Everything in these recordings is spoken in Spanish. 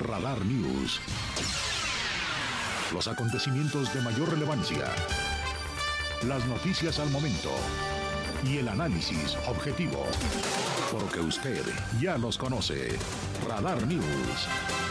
Radar News. Los acontecimientos de mayor relevancia. Las noticias al momento. Y el análisis objetivo. Porque usted ya los conoce. Radar News.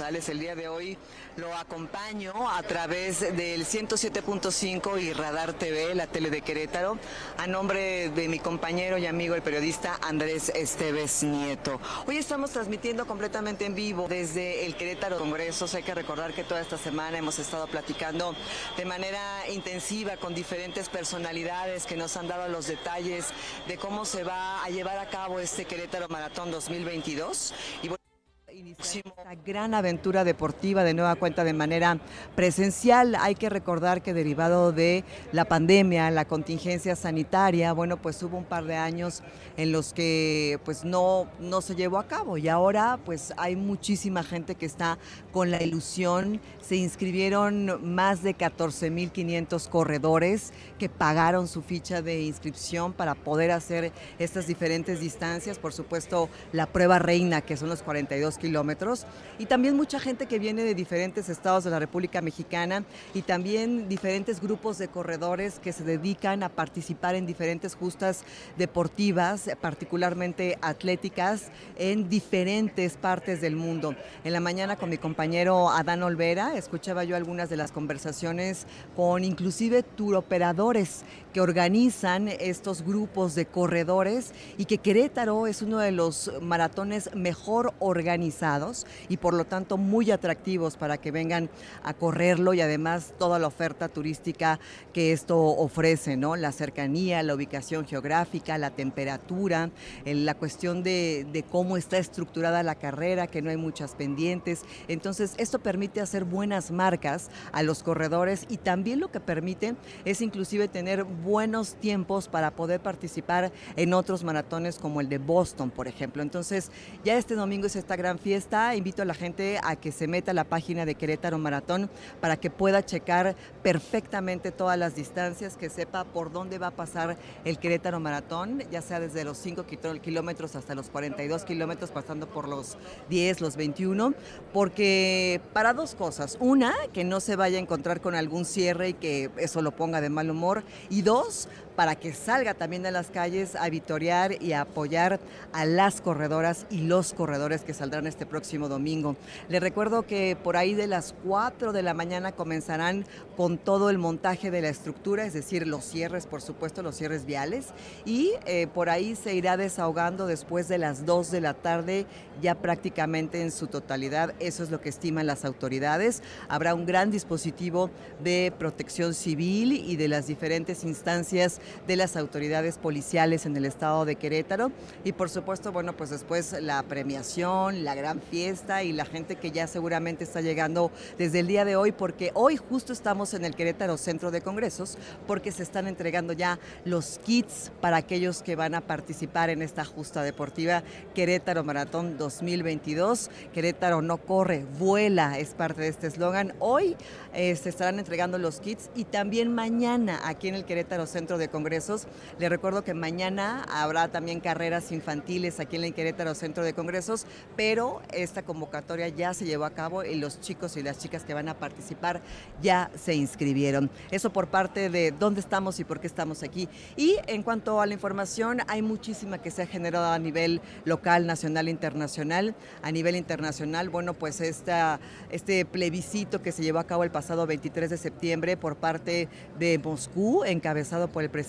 El día de hoy lo acompaño a través del 107.5 y Radar TV, la tele de Querétaro, a nombre de mi compañero y amigo el periodista Andrés Esteves Nieto. Hoy estamos transmitiendo completamente en vivo desde el Querétaro Congresos. Hay que recordar que toda esta semana hemos estado platicando de manera intensiva con diferentes personalidades que nos han dado los detalles de cómo se va a llevar a cabo este Querétaro Maratón 2022. Y bueno, Iniciamos esta gran aventura deportiva de nueva cuenta de manera presencial. Hay que recordar que derivado de la pandemia, la contingencia sanitaria, bueno, pues hubo un par de años en los que pues no, no se llevó a cabo y ahora pues hay muchísima gente que está con la ilusión. Se inscribieron más de 14.500 corredores que pagaron su ficha de inscripción para poder hacer estas diferentes distancias. Por supuesto, la prueba reina, que son los 42 kilómetros, y también mucha gente que viene de diferentes estados de la República Mexicana y también diferentes grupos de corredores que se dedican a participar en diferentes justas deportivas, particularmente atléticas, en diferentes partes del mundo. En la mañana con mi compañero Adán Olvera escuchaba yo algunas de las conversaciones con inclusive turoperadores que organizan estos grupos de corredores y que Querétaro es uno de los maratones mejor organizados y por lo tanto muy atractivos para que vengan a correrlo y además toda la oferta turística que esto ofrece, ¿no? La cercanía, la ubicación geográfica, la temperatura, la cuestión de, de cómo está estructurada la carrera, que no hay muchas pendientes. Entonces, esto permite hacer buenas marcas a los corredores y también lo que permite es inclusive tener buenos tiempos para poder participar en otros maratones como el de Boston, por ejemplo. Entonces, ya este domingo es esta gran fiesta. Invito a la gente a que se meta a la página de Querétaro Maratón para que pueda checar perfectamente todas las distancias, que sepa por dónde va a pasar el Querétaro Maratón, ya sea desde los 5 kilómetros hasta los 42 kilómetros, pasando por los 10, los 21, porque para dos cosas. Una, que no se vaya a encontrar con algún cierre y que eso lo ponga de mal humor. Y dos, para que salga también de las calles a vitorear y a apoyar a las corredoras y los corredores que saldrán este próximo domingo. Les recuerdo que por ahí de las 4 de la mañana comenzarán con todo el montaje de la estructura, es decir, los cierres, por supuesto, los cierres viales, y eh, por ahí se irá desahogando después de las 2 de la tarde, ya prácticamente en su totalidad. Eso es lo que estiman las autoridades. Habrá un gran dispositivo de protección civil y de las diferentes instancias de las autoridades policiales en el estado de Querétaro y por supuesto, bueno, pues después la premiación, la gran fiesta y la gente que ya seguramente está llegando desde el día de hoy porque hoy justo estamos en el Querétaro Centro de Congresos porque se están entregando ya los kits para aquellos que van a participar en esta justa deportiva Querétaro Maratón 2022. Querétaro no corre, vuela, es parte de este eslogan. Hoy eh, se estarán entregando los kits y también mañana aquí en el Querétaro Centro de Congresos Congresos. Le recuerdo que mañana habrá también carreras infantiles aquí en el Querétaro Centro de Congresos, pero esta convocatoria ya se llevó a cabo y los chicos y las chicas que van a participar ya se inscribieron. Eso por parte de dónde estamos y por qué estamos aquí. Y en cuanto a la información, hay muchísima que se ha generado a nivel local, nacional, internacional. A nivel internacional, bueno, pues este plebiscito que se llevó a cabo el pasado 23 de septiembre por parte de Moscú, encabezado por el presidente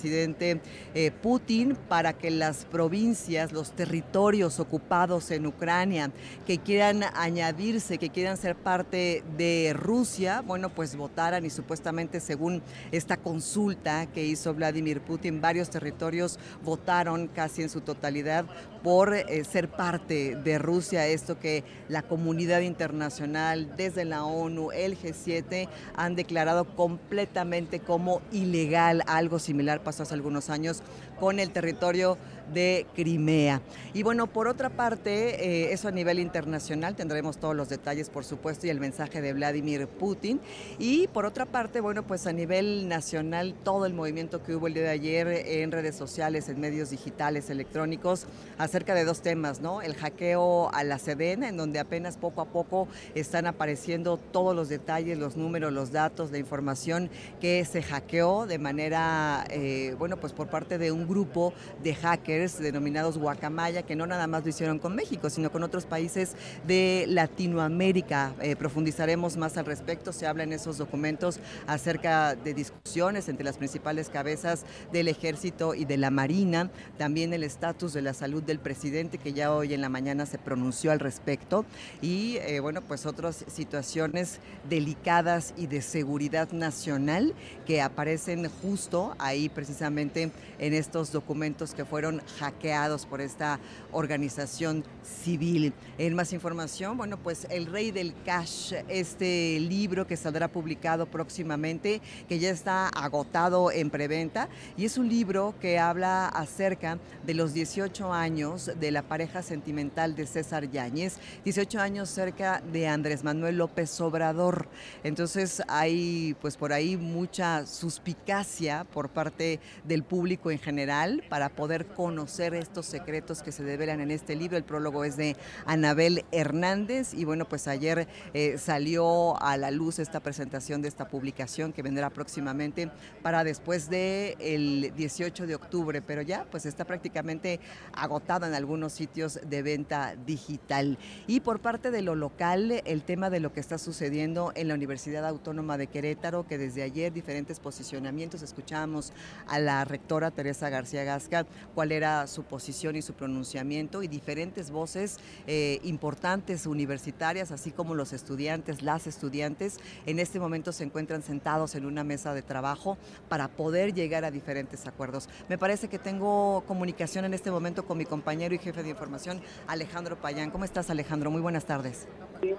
eh, Putin, para que las provincias, los territorios ocupados en Ucrania, que quieran añadirse, que quieran ser parte de Rusia, bueno, pues votaran y supuestamente según esta consulta que hizo Vladimir Putin, varios territorios votaron casi en su totalidad por eh, ser parte de Rusia, esto que la comunidad internacional, desde la ONU, el G7, han declarado completamente como ilegal. Algo similar pasó hace algunos años con el territorio de Crimea. Y bueno, por otra parte, eh, eso a nivel internacional, tendremos todos los detalles, por supuesto, y el mensaje de Vladimir Putin. Y por otra parte, bueno, pues a nivel nacional, todo el movimiento que hubo el día de ayer en redes sociales, en medios digitales, electrónicos, acerca de dos temas, ¿no? El hackeo a la Sedena, en donde apenas poco a poco están apareciendo todos los detalles, los números, los datos, la información que se hackeó de manera, eh, bueno, pues por parte de un grupo de hackers denominados Guacamaya, que no nada más lo hicieron con México, sino con otros países de Latinoamérica. Eh, profundizaremos más al respecto, se habla en esos documentos acerca de discusiones entre las principales cabezas del ejército y de la marina, también el estatus de la salud del presidente, que ya hoy en la mañana se pronunció al respecto, y eh, bueno, pues otras situaciones delicadas y de seguridad nacional que aparecen justo ahí precisamente en estos documentos que fueron hackeados por esta organización civil. En más información, bueno, pues El Rey del Cash, este libro que saldrá publicado próximamente, que ya está agotado en preventa, y es un libro que habla acerca de los 18 años de la pareja sentimental de César Yáñez, 18 años cerca de Andrés Manuel López Obrador. Entonces hay pues por ahí mucha suspicacia por parte del público en general para poder conocer estos secretos que se develan en este libro. El prólogo es de Anabel Hernández y bueno, pues ayer eh, salió a la luz esta presentación de esta publicación que vendrá próximamente para después del el 18 de octubre, pero ya pues está prácticamente agotado en algunos sitios de venta digital. Y por parte de lo local, el tema de lo que está sucediendo en la Universidad Autónoma de Querétaro, que desde ayer diferentes posicionamientos escuchamos a la rectora Teresa García Gasca, cuál era su posición y su pronunciamiento y diferentes voces eh, importantes universitarias, así como los estudiantes, las estudiantes, en este momento se encuentran sentados en una mesa de trabajo para poder llegar a diferentes acuerdos. Me parece que tengo comunicación en este momento con mi compañero y jefe de información, Alejandro Payán. ¿Cómo estás, Alejandro? Muy buenas tardes. Sí,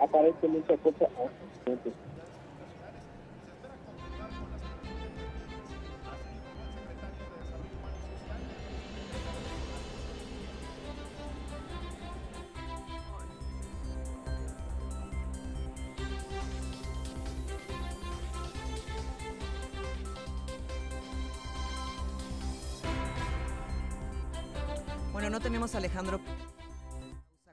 aparece mucha cosa A Alejandro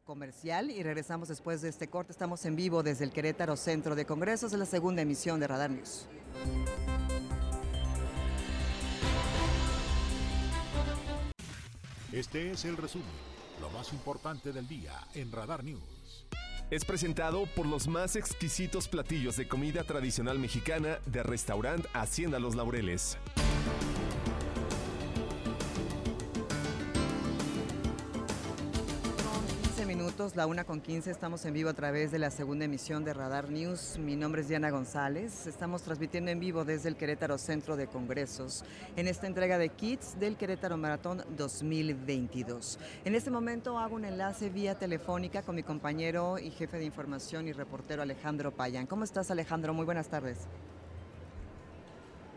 comercial y regresamos después de este corte. Estamos en vivo desde el Querétaro Centro de Congresos, es la segunda emisión de Radar News. Este es el resumen, lo más importante del día en Radar News. Es presentado por los más exquisitos platillos de comida tradicional mexicana de restaurante Hacienda Los Laureles. La una con 15, estamos en vivo a través de la segunda emisión de Radar News. Mi nombre es Diana González. Estamos transmitiendo en vivo desde el Querétaro Centro de Congresos en esta entrega de kits del Querétaro Maratón 2022. En este momento hago un enlace vía telefónica con mi compañero y jefe de información y reportero Alejandro Payán. ¿Cómo estás Alejandro? Muy buenas tardes.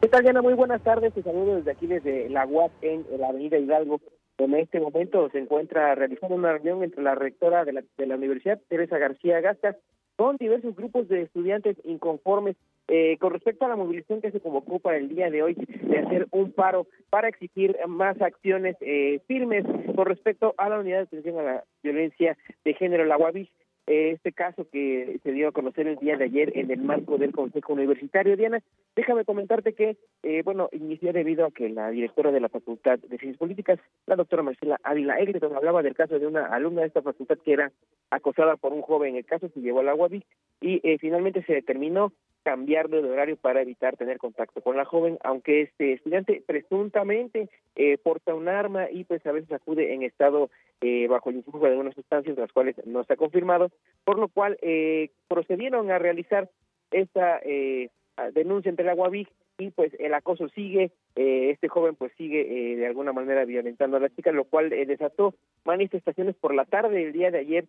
¿Qué tal Diana? Muy buenas tardes. Te saludo desde aquí, desde la UAP en la Avenida Hidalgo en este momento se encuentra realizando una reunión entre la rectora de la, de la Universidad, Teresa García Gastas, con diversos grupos de estudiantes inconformes eh, con respecto a la movilización que se convocó para el día de hoy de hacer un paro para exigir más acciones eh, firmes con respecto a la unidad de atención a la violencia de género, la UAVI, este caso que se dio a conocer el día de ayer en el marco del Consejo Universitario. Diana, déjame comentarte que, eh, bueno, inició debido a que la directora de la Facultad de Ciencias Políticas, la doctora Marcela Ávila Egreton, hablaba del caso de una alumna de esta facultad que era acosada por un joven. El caso se llevó a la UABI y eh, finalmente se determinó cambiarlo de horario para evitar tener contacto con la joven, aunque este estudiante presuntamente eh, porta un arma y pues a veces acude en estado eh, bajo el influjo de algunas sustancias, las cuales no está confirmado, por lo cual eh, procedieron a realizar esta eh, denuncia entre la UABIC y pues el acoso sigue, eh, este joven pues sigue eh, de alguna manera violentando a la chica, lo cual desató manifestaciones por la tarde del día de ayer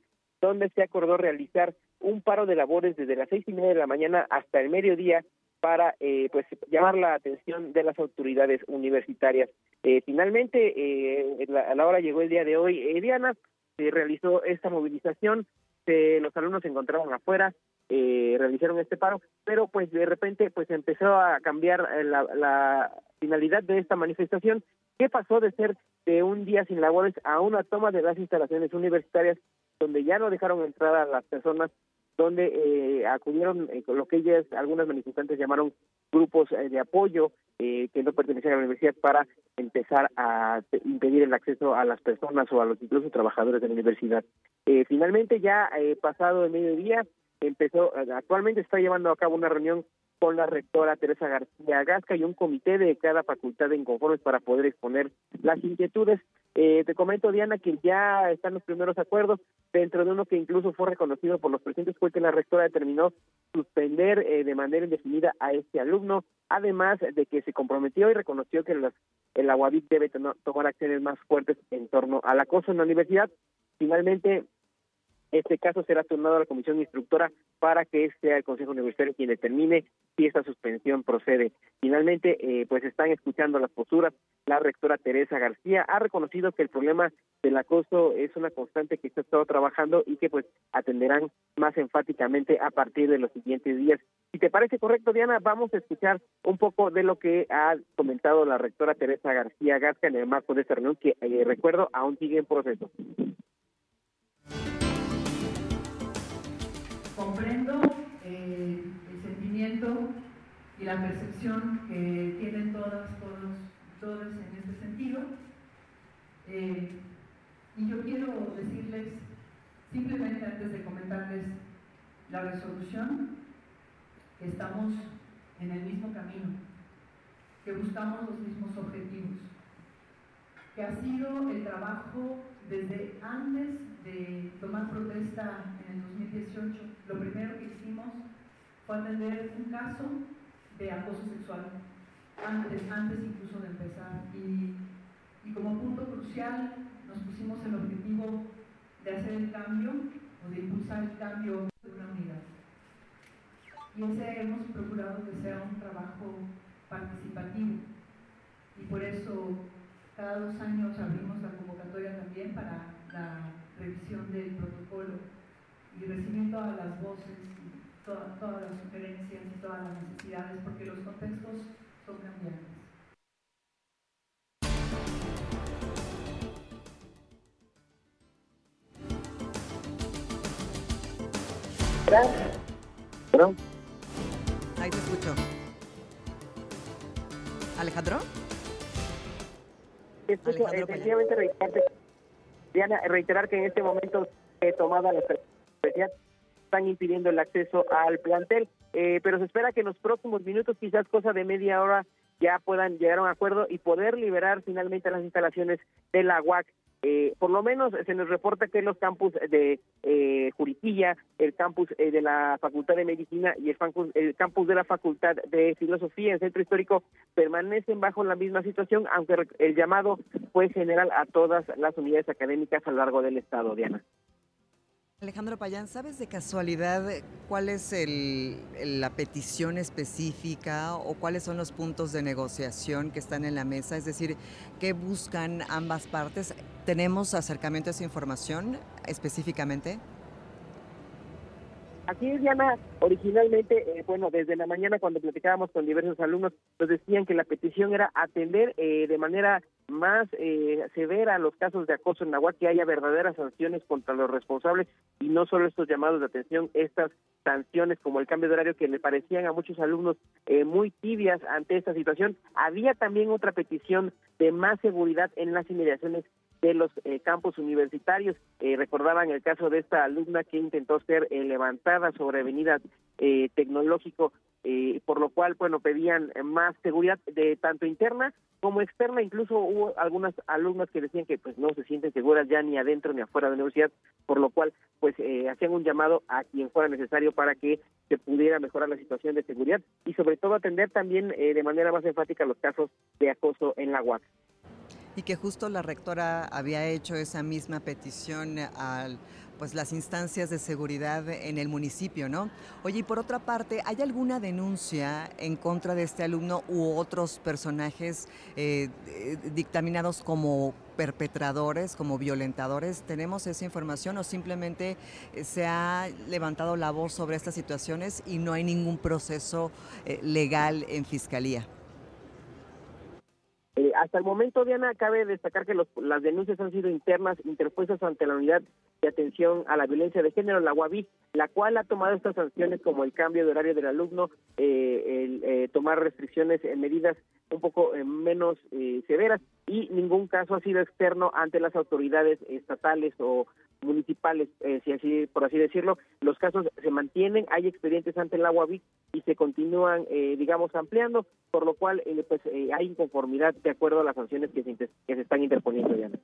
donde se acordó realizar un paro de labores desde las seis y media de la mañana hasta el mediodía para eh, pues llamar la atención de las autoridades universitarias. Eh, finalmente, eh, a la hora llegó el día de hoy, eh, Diana, se realizó esta movilización, los alumnos se encontraban afuera, eh, realizaron este paro, pero pues de repente pues empezó a cambiar eh, la, la finalidad de esta manifestación, que pasó de ser de un día sin labores a una toma de las instalaciones universitarias, donde ya no dejaron entrar a las personas donde eh, acudieron eh, lo que ellas, algunas manifestantes llamaron grupos eh, de apoyo eh, que no pertenecían a la universidad para empezar a impedir el acceso a las personas o a los incluso trabajadores de la universidad. Finalmente, ya pasado el mediodía, empezó, actualmente está llevando a cabo una reunión con la rectora Teresa García Gasca y un comité de cada facultad de inconformes para poder exponer las inquietudes. Eh, te comento, Diana, que ya están los primeros acuerdos, dentro de uno que incluso fue reconocido por los presentes, fue que la rectora determinó suspender eh, de manera indefinida a este alumno, además de que se comprometió y reconoció que los, el Aguavit debe to tomar acciones más fuertes en torno al acoso en la universidad. Finalmente, este caso será turnado a la comisión instructora para que sea el Consejo Universitario quien determine si esta suspensión procede. Finalmente, eh, pues están escuchando las posturas. La rectora Teresa García ha reconocido que el problema del acoso es una constante que se ha estado trabajando y que pues atenderán más enfáticamente a partir de los siguientes días. Si te parece correcto, Diana, vamos a escuchar un poco de lo que ha comentado la rectora Teresa García Gasca en el marco de esta reunión que, eh, recuerdo, aún sigue en proceso. Comprendo eh, el sentimiento y la percepción que tienen todas, todos, todos en este sentido. Eh, y yo quiero decirles, simplemente antes de comentarles la resolución, que estamos en el mismo camino, que buscamos los mismos objetivos, que ha sido el trabajo desde antes de tomar protesta en el 2018, lo primero que hicimos fue atender un caso de acoso sexual, antes, antes incluso de empezar. Y, y como punto crucial nos pusimos el objetivo de hacer el cambio o de impulsar el cambio de una unidad. Y ese hemos procurado que sea un trabajo participativo. Y por eso cada dos años abrimos la convocatoria también para la revisión del protocolo y recibir todas las voces, y toda, todas las sugerencias y todas las necesidades, porque los contextos son cambiantes. ¿Perdón? Ahí te escucho. ¿Alejandro? Escucho, Alejandro efectivamente, reiterarte, Diana, reiterar que en este momento eh, tomada la universidad están impidiendo el acceso al plantel, eh, pero se espera que en los próximos minutos, quizás cosa de media hora, ya puedan llegar a un acuerdo y poder liberar finalmente las instalaciones de la UAC. Eh, por lo menos se nos reporta que los campus de eh, Juriquilla, el campus eh, de la Facultad de Medicina y el campus, el campus de la Facultad de Filosofía en Centro Histórico permanecen bajo la misma situación, aunque el llamado fue general a todas las unidades académicas a lo largo del estado, Diana. Alejandro Payán, ¿sabes de casualidad cuál es el, la petición específica o cuáles son los puntos de negociación que están en la mesa? Es decir, ¿qué buscan ambas partes? ¿Tenemos acercamiento a esa información específicamente? Así es, Diana. Originalmente, eh, bueno, desde la mañana cuando platicábamos con diversos alumnos, nos decían que la petición era atender eh, de manera más eh, severa los casos de acoso en Nahuatl, que haya verdaderas sanciones contra los responsables y no solo estos llamados de atención, estas sanciones como el cambio de horario que le parecían a muchos alumnos muy tibias ante esta situación. Había también otra petición de más seguridad en las inmediaciones de los eh, campos universitarios. Eh, recordaban el caso de esta alumna que intentó ser eh, levantada sobre avenidas tecnológico, por lo cual, bueno, pedían más seguridad de tanto interna como externa. Incluso hubo algunas alumnas que decían que pues no se sienten seguras ya ni adentro ni afuera de la universidad, por lo cual, pues hacían un llamado a quien fuera necesario para que se pudiera mejorar la situación de seguridad y sobre todo atender también de manera más enfática los casos de acoso en la UAC y que justo la rectora había hecho esa misma petición a pues las instancias de seguridad en el municipio, ¿no? Oye, y por otra parte, ¿hay alguna denuncia en contra de este alumno u otros personajes eh, dictaminados como perpetradores, como violentadores? ¿Tenemos esa información o simplemente eh, se ha levantado la voz sobre estas situaciones y no hay ningún proceso eh, legal en fiscalía? Eh, hasta el momento, Diana, cabe destacar que las denuncias han sido internas, interpuestas ante la unidad de atención a la violencia de género, la UAVI, la cual ha tomado estas sanciones como el cambio de horario del alumno, eh, el eh, tomar restricciones, en medidas un poco menos severas y ningún caso ha sido externo ante las autoridades estatales o municipales, si así por así decirlo. Los casos se mantienen, hay expedientes ante la UAVI y se continúan, digamos, ampliando, por lo cual pues hay inconformidad de acuerdo a las sanciones que se, que se están interponiendo, Diana.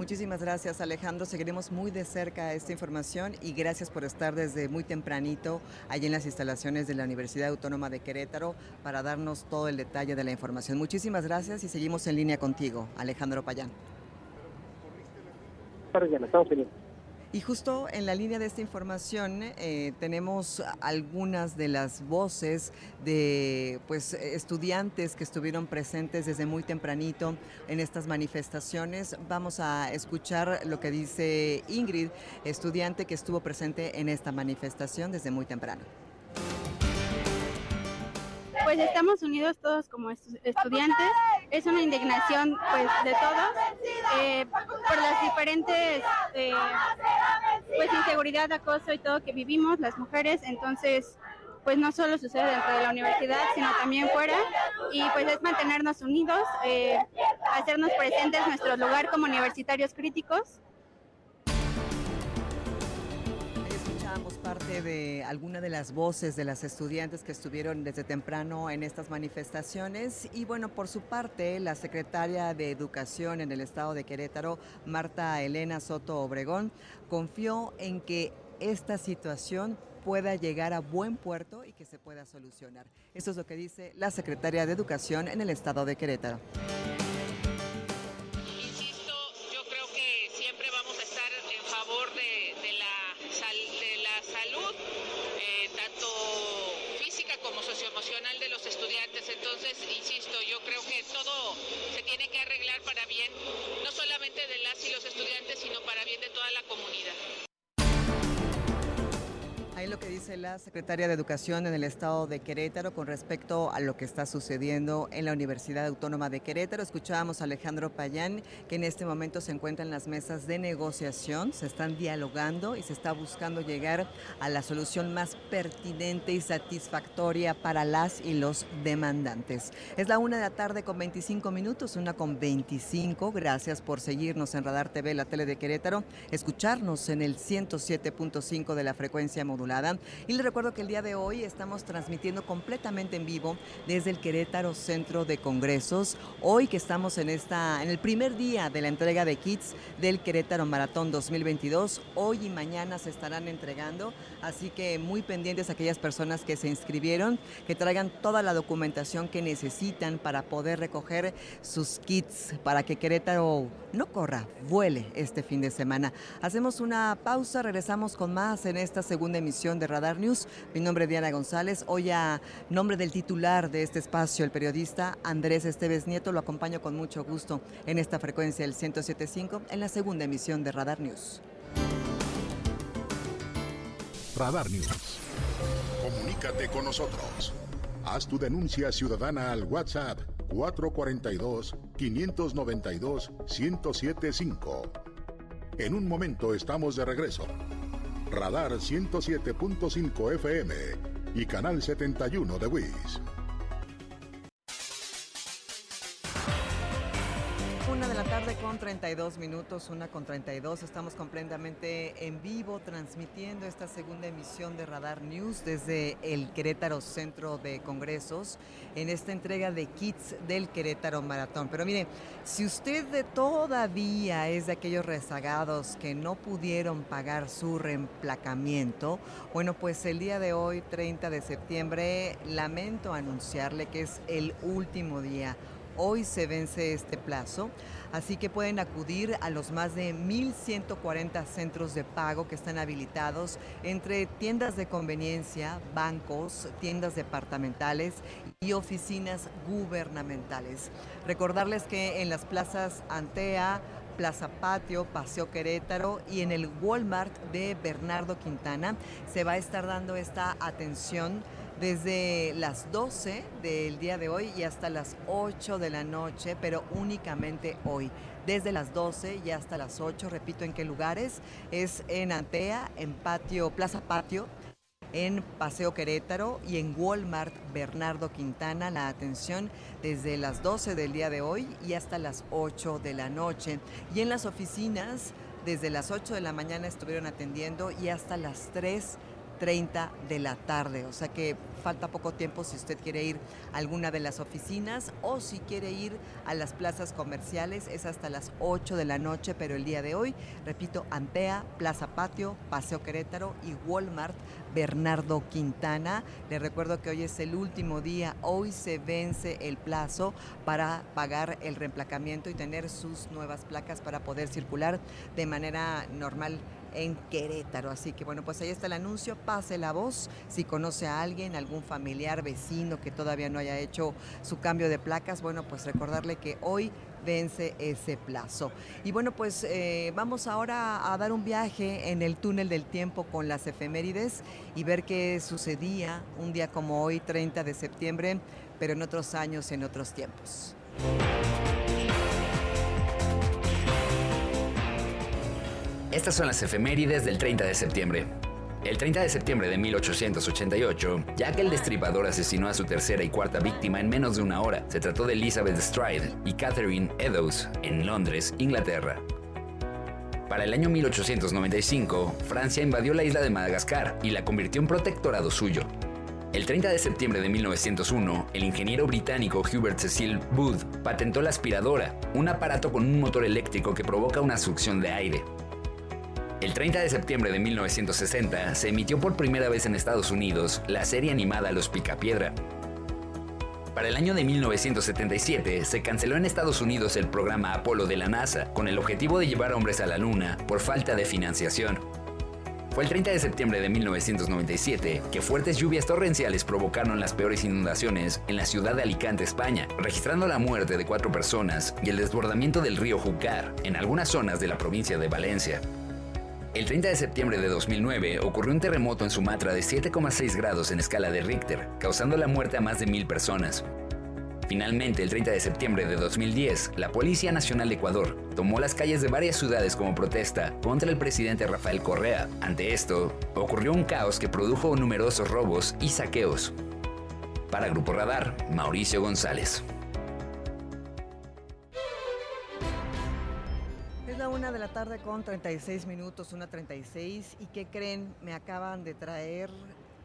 Muchísimas gracias Alejandro, seguiremos muy de cerca esta información y gracias por estar desde muy tempranito allí en las instalaciones de la Universidad Autónoma de Querétaro para darnos todo el detalle de la información. Muchísimas gracias y seguimos en línea contigo, Alejandro Payán. Estamos y justo en la línea de esta información eh, tenemos algunas de las voces de pues estudiantes que estuvieron presentes desde muy tempranito en estas manifestaciones. Vamos a escuchar lo que dice Ingrid, estudiante que estuvo presente en esta manifestación desde muy temprano pues estamos unidos todos como estudiantes. Es una indignación pues de todos eh, por las diferentes eh, pues inseguridad, acoso y todo que vivimos las mujeres. Entonces pues no solo sucede dentro de la universidad, sino también fuera. Y pues es mantenernos unidos, eh, hacernos presentes en nuestro lugar como universitarios críticos de alguna de las voces de las estudiantes que estuvieron desde temprano en estas manifestaciones y bueno, por su parte, la secretaria de Educación en el estado de Querétaro, Marta Elena Soto Obregón, confió en que esta situación pueda llegar a buen puerto y que se pueda solucionar. Eso es lo que dice la secretaria de Educación en el estado de Querétaro. La secretaria de Educación en el estado de Querétaro con respecto a lo que está sucediendo en la Universidad Autónoma de Querétaro. Escuchábamos a Alejandro Payán, que en este momento se encuentra en las mesas de negociación, se están dialogando y se está buscando llegar a la solución más pertinente y satisfactoria para las y los demandantes. Es la una de la tarde con 25 minutos, una con 25. Gracias por seguirnos en Radar TV, la tele de Querétaro, escucharnos en el 107.5 de la frecuencia modulada y les recuerdo que el día de hoy estamos transmitiendo completamente en vivo desde el Querétaro Centro de Congresos. Hoy que estamos en esta en el primer día de la entrega de kits del Querétaro Maratón 2022, hoy y mañana se estarán entregando, así que muy pendientes aquellas personas que se inscribieron, que traigan toda la documentación que necesitan para poder recoger sus kits para que Querétaro no corra, vuele este fin de semana. Hacemos una pausa, regresamos con más en esta segunda emisión de Radar News. Mi nombre es Diana González. Hoy a nombre del titular de este espacio, el periodista Andrés Esteves Nieto, lo acompaño con mucho gusto en esta frecuencia del 107.5 en la segunda emisión de Radar News. Radar News. Comunícate con nosotros. Haz tu denuncia ciudadana al WhatsApp 442-592-1075. En un momento estamos de regreso. Radar 107.5 FM y Canal 71 de WIS. Con 32 minutos, una con 32. Estamos completamente en vivo transmitiendo esta segunda emisión de Radar News desde el Querétaro Centro de Congresos en esta entrega de kits del Querétaro Maratón. Pero mire, si usted todavía es de aquellos rezagados que no pudieron pagar su reemplacamiento, bueno, pues el día de hoy, 30 de septiembre, lamento anunciarle que es el último día Hoy se vence este plazo, así que pueden acudir a los más de 1.140 centros de pago que están habilitados entre tiendas de conveniencia, bancos, tiendas departamentales y oficinas gubernamentales. Recordarles que en las plazas Antea, Plaza Patio, Paseo Querétaro y en el Walmart de Bernardo Quintana se va a estar dando esta atención desde las 12 del día de hoy y hasta las 8 de la noche, pero únicamente hoy. Desde las 12 y hasta las 8, repito en qué lugares, es en Antea, en Patio, Plaza Patio, en Paseo Querétaro y en Walmart Bernardo Quintana la atención desde las 12 del día de hoy y hasta las 8 de la noche. Y en las oficinas desde las 8 de la mañana estuvieron atendiendo y hasta las 3 30 de la tarde. O sea que falta poco tiempo si usted quiere ir a alguna de las oficinas o si quiere ir a las plazas comerciales. Es hasta las 8 de la noche, pero el día de hoy, repito, Antea, Plaza Patio, Paseo Querétaro y Walmart Bernardo Quintana. Le recuerdo que hoy es el último día, hoy se vence el plazo para pagar el reemplacamiento y tener sus nuevas placas para poder circular de manera normal en Querétaro. Así que bueno, pues ahí está el anuncio, pase la voz. Si conoce a alguien, algún familiar, vecino que todavía no haya hecho su cambio de placas, bueno, pues recordarle que hoy vence ese plazo. Y bueno, pues eh, vamos ahora a dar un viaje en el túnel del tiempo con las efemérides y ver qué sucedía un día como hoy, 30 de septiembre, pero en otros años, en otros tiempos. Estas son las efemérides del 30 de septiembre. El 30 de septiembre de 1888, Jack el Destripador asesinó a su tercera y cuarta víctima en menos de una hora. Se trató de Elizabeth Stride y Catherine Eddowes en Londres, Inglaterra. Para el año 1895, Francia invadió la isla de Madagascar y la convirtió en protectorado suyo. El 30 de septiembre de 1901, el ingeniero británico Hubert Cecil Booth patentó la aspiradora, un aparato con un motor eléctrico que provoca una succión de aire. El 30 de septiembre de 1960 se emitió por primera vez en Estados Unidos la serie animada Los Picapiedra. Para el año de 1977 se canceló en Estados Unidos el programa Apolo de la NASA con el objetivo de llevar hombres a la Luna por falta de financiación. Fue el 30 de septiembre de 1997 que fuertes lluvias torrenciales provocaron las peores inundaciones en la ciudad de Alicante, España, registrando la muerte de cuatro personas y el desbordamiento del río Júcar en algunas zonas de la provincia de Valencia. El 30 de septiembre de 2009 ocurrió un terremoto en Sumatra de 7,6 grados en escala de Richter, causando la muerte a más de mil personas. Finalmente, el 30 de septiembre de 2010, la Policía Nacional de Ecuador tomó las calles de varias ciudades como protesta contra el presidente Rafael Correa. Ante esto, ocurrió un caos que produjo numerosos robos y saqueos. Para Grupo Radar, Mauricio González. Una de la tarde con 36 minutos, una 36. ¿Y qué creen? Me acaban de traer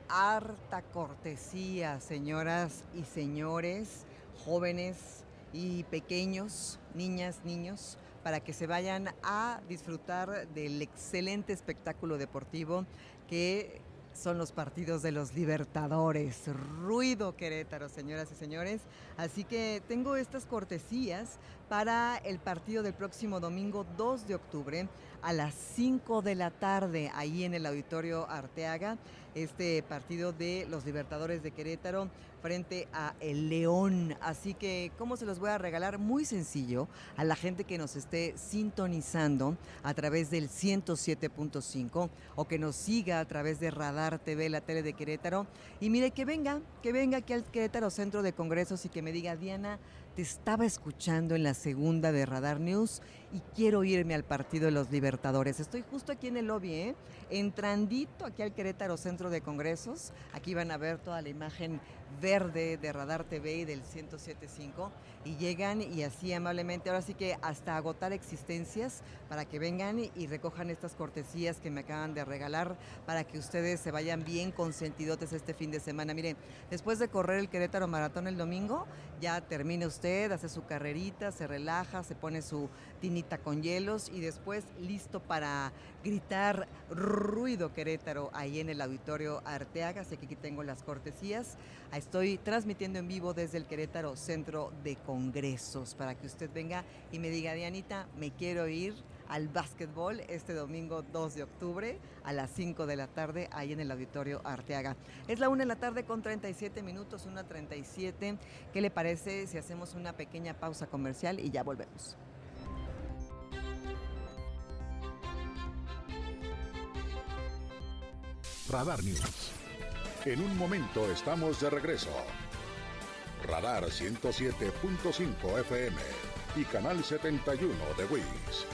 harta cortesía, señoras y señores, jóvenes y pequeños, niñas, niños, para que se vayan a disfrutar del excelente espectáculo deportivo que son los partidos de los Libertadores. Ruido Querétaro, señoras y señores. Así que tengo estas cortesías para el partido del próximo domingo 2 de octubre a las 5 de la tarde, ahí en el Auditorio Arteaga, este partido de los Libertadores de Querétaro frente a El León. Así que, ¿cómo se los voy a regalar? Muy sencillo, a la gente que nos esté sintonizando a través del 107.5 o que nos siga a través de Radar TV, la tele de Querétaro. Y mire, que venga, que venga aquí al Querétaro Centro de Congresos y que me diga, Diana, te estaba escuchando en la segunda de Radar News y quiero irme al partido de los Libertadores. Estoy justo aquí en el lobby, ¿eh? entrandito aquí al Querétaro Centro de Congresos. Aquí van a ver toda la imagen verde de Radar TV y del 1075 y llegan y así amablemente, ahora sí que hasta agotar existencias para que vengan y recojan estas cortesías que me acaban de regalar para que ustedes se vayan bien consentidotes este fin de semana. Miren, después de correr el Querétaro Maratón el domingo, ya termina usted, hace su carrerita, se relaja, se pone su tinita con hielos y después listo para gritar ruido Querétaro ahí en el auditorio Arteaga. Así que aquí tengo las cortesías. Estoy transmitiendo en vivo desde el Querétaro Centro de Congresos para que usted venga y me diga, Dianita, me quiero ir al básquetbol este domingo 2 de octubre a las 5 de la tarde ahí en el auditorio Arteaga. Es la 1 de la tarde con 37 minutos, 1.37. ¿Qué le parece si hacemos una pequeña pausa comercial y ya volvemos? Radar News. En un momento estamos de regreso. Radar 107.5 FM y Canal 71 de WIS.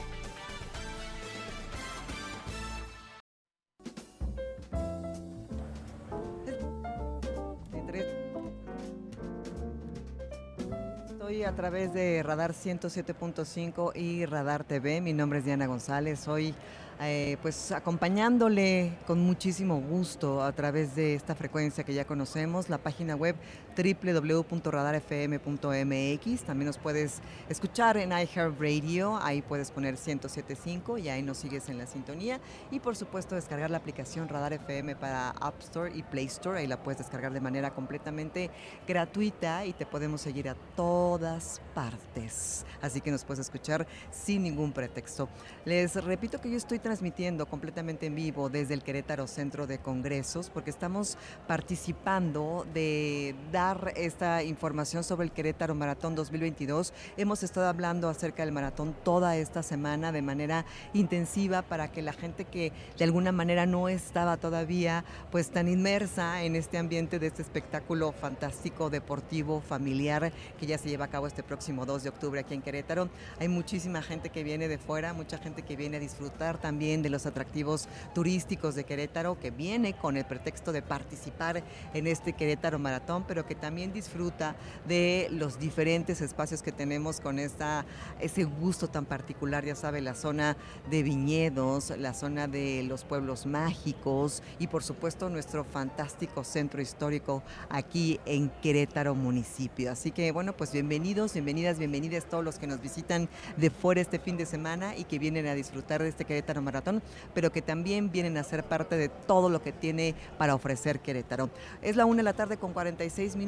Estoy a través de Radar 107.5 y Radar TV. Mi nombre es Diana González. Soy eh, pues acompañándole con muchísimo gusto a través de esta frecuencia que ya conocemos, la página web www.radarfm.mx. También nos puedes escuchar en iHeartRadio, ahí puedes poner 1075 y ahí nos sigues en la sintonía. Y por supuesto descargar la aplicación Radar FM para App Store y Play Store, ahí la puedes descargar de manera completamente gratuita y te podemos seguir a todas partes. Así que nos puedes escuchar sin ningún pretexto. Les repito que yo estoy transmitiendo completamente en vivo desde el Querétaro Centro de Congresos porque estamos participando de dar esta información sobre el Querétaro Maratón 2022. Hemos estado hablando acerca del maratón toda esta semana de manera intensiva para que la gente que de alguna manera no estaba todavía pues tan inmersa en este ambiente de este espectáculo fantástico, deportivo, familiar que ya se lleva a cabo este próximo 2 de octubre aquí en Querétaro. Hay muchísima gente que viene de fuera, mucha gente que viene a disfrutar también de los atractivos turísticos de Querétaro, que viene con el pretexto de participar en este Querétaro Maratón, pero que también disfruta de los diferentes espacios que tenemos con esta, ese gusto tan particular, ya sabe, la zona de viñedos, la zona de los pueblos mágicos y por supuesto nuestro fantástico centro histórico aquí en Querétaro municipio. Así que bueno, pues bienvenidos, bienvenidas, bienvenidas todos los que nos visitan de fuera este fin de semana y que vienen a disfrutar de este Querétaro Maratón pero que también vienen a ser parte de todo lo que tiene para ofrecer Querétaro. Es la una de la tarde con 46 minutos.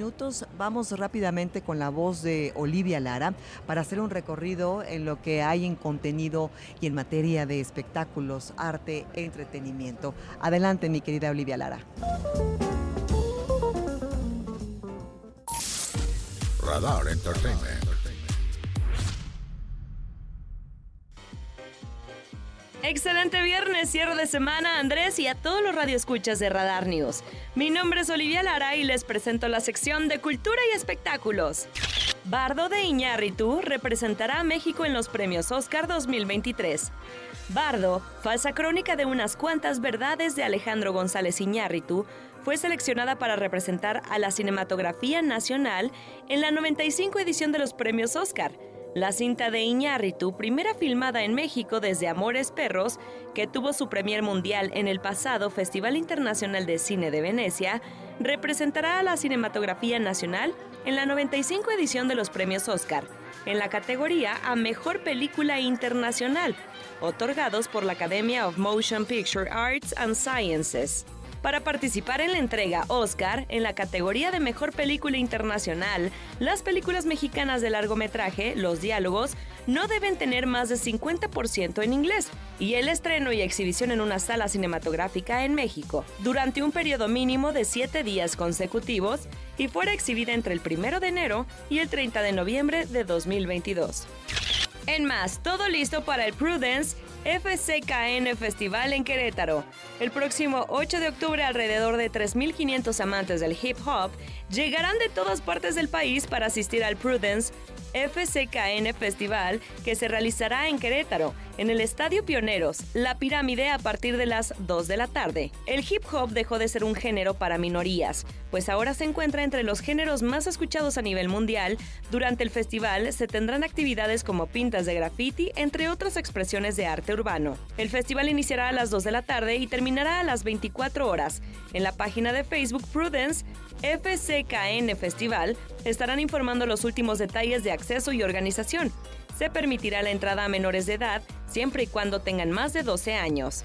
Vamos rápidamente con la voz de Olivia Lara para hacer un recorrido en lo que hay en contenido y en materia de espectáculos, arte, entretenimiento. Adelante, mi querida Olivia Lara. Radar Entertainment. Excelente viernes, cierre de semana, Andrés y a todos los radioescuchas de Radar News. Mi nombre es Olivia Lara y les presento la sección de Cultura y Espectáculos. Bardo de Iñárritu representará a México en los premios Oscar 2023. Bardo, falsa crónica de unas cuantas verdades de Alejandro González Iñárritu, fue seleccionada para representar a la cinematografía nacional en la 95 edición de los premios Oscar la cinta de Iñárritu, primera filmada en México desde Amores Perros, que tuvo su premier mundial en el pasado Festival Internacional de Cine de Venecia, representará a la cinematografía nacional en la 95 edición de los premios Oscar, en la categoría a Mejor Película Internacional, otorgados por la Academia of Motion Picture Arts and Sciences. Para participar en la entrega Oscar en la categoría de Mejor Película Internacional, las películas mexicanas de largometraje, los diálogos, no deben tener más de 50% en inglés y el estreno y exhibición en una sala cinematográfica en México durante un periodo mínimo de 7 días consecutivos y fuera exhibida entre el 1 de enero y el 30 de noviembre de 2022. En más, todo listo para el Prudence FCKN Festival en Querétaro. El próximo 8 de octubre alrededor de 3.500 amantes del hip hop llegarán de todas partes del país para asistir al Prudence FCKN Festival que se realizará en Querétaro, en el Estadio Pioneros, La Pirámide a partir de las 2 de la tarde. El hip hop dejó de ser un género para minorías, pues ahora se encuentra entre los géneros más escuchados a nivel mundial. Durante el festival se tendrán actividades como pintas de graffiti, entre otras expresiones de arte urbano. El festival iniciará a las 2 de la tarde y terminará a las 24 horas. En la página de Facebook Prudence, FCKN Festival, estarán informando los últimos detalles de acceso y organización. Se permitirá la entrada a menores de edad siempre y cuando tengan más de 12 años.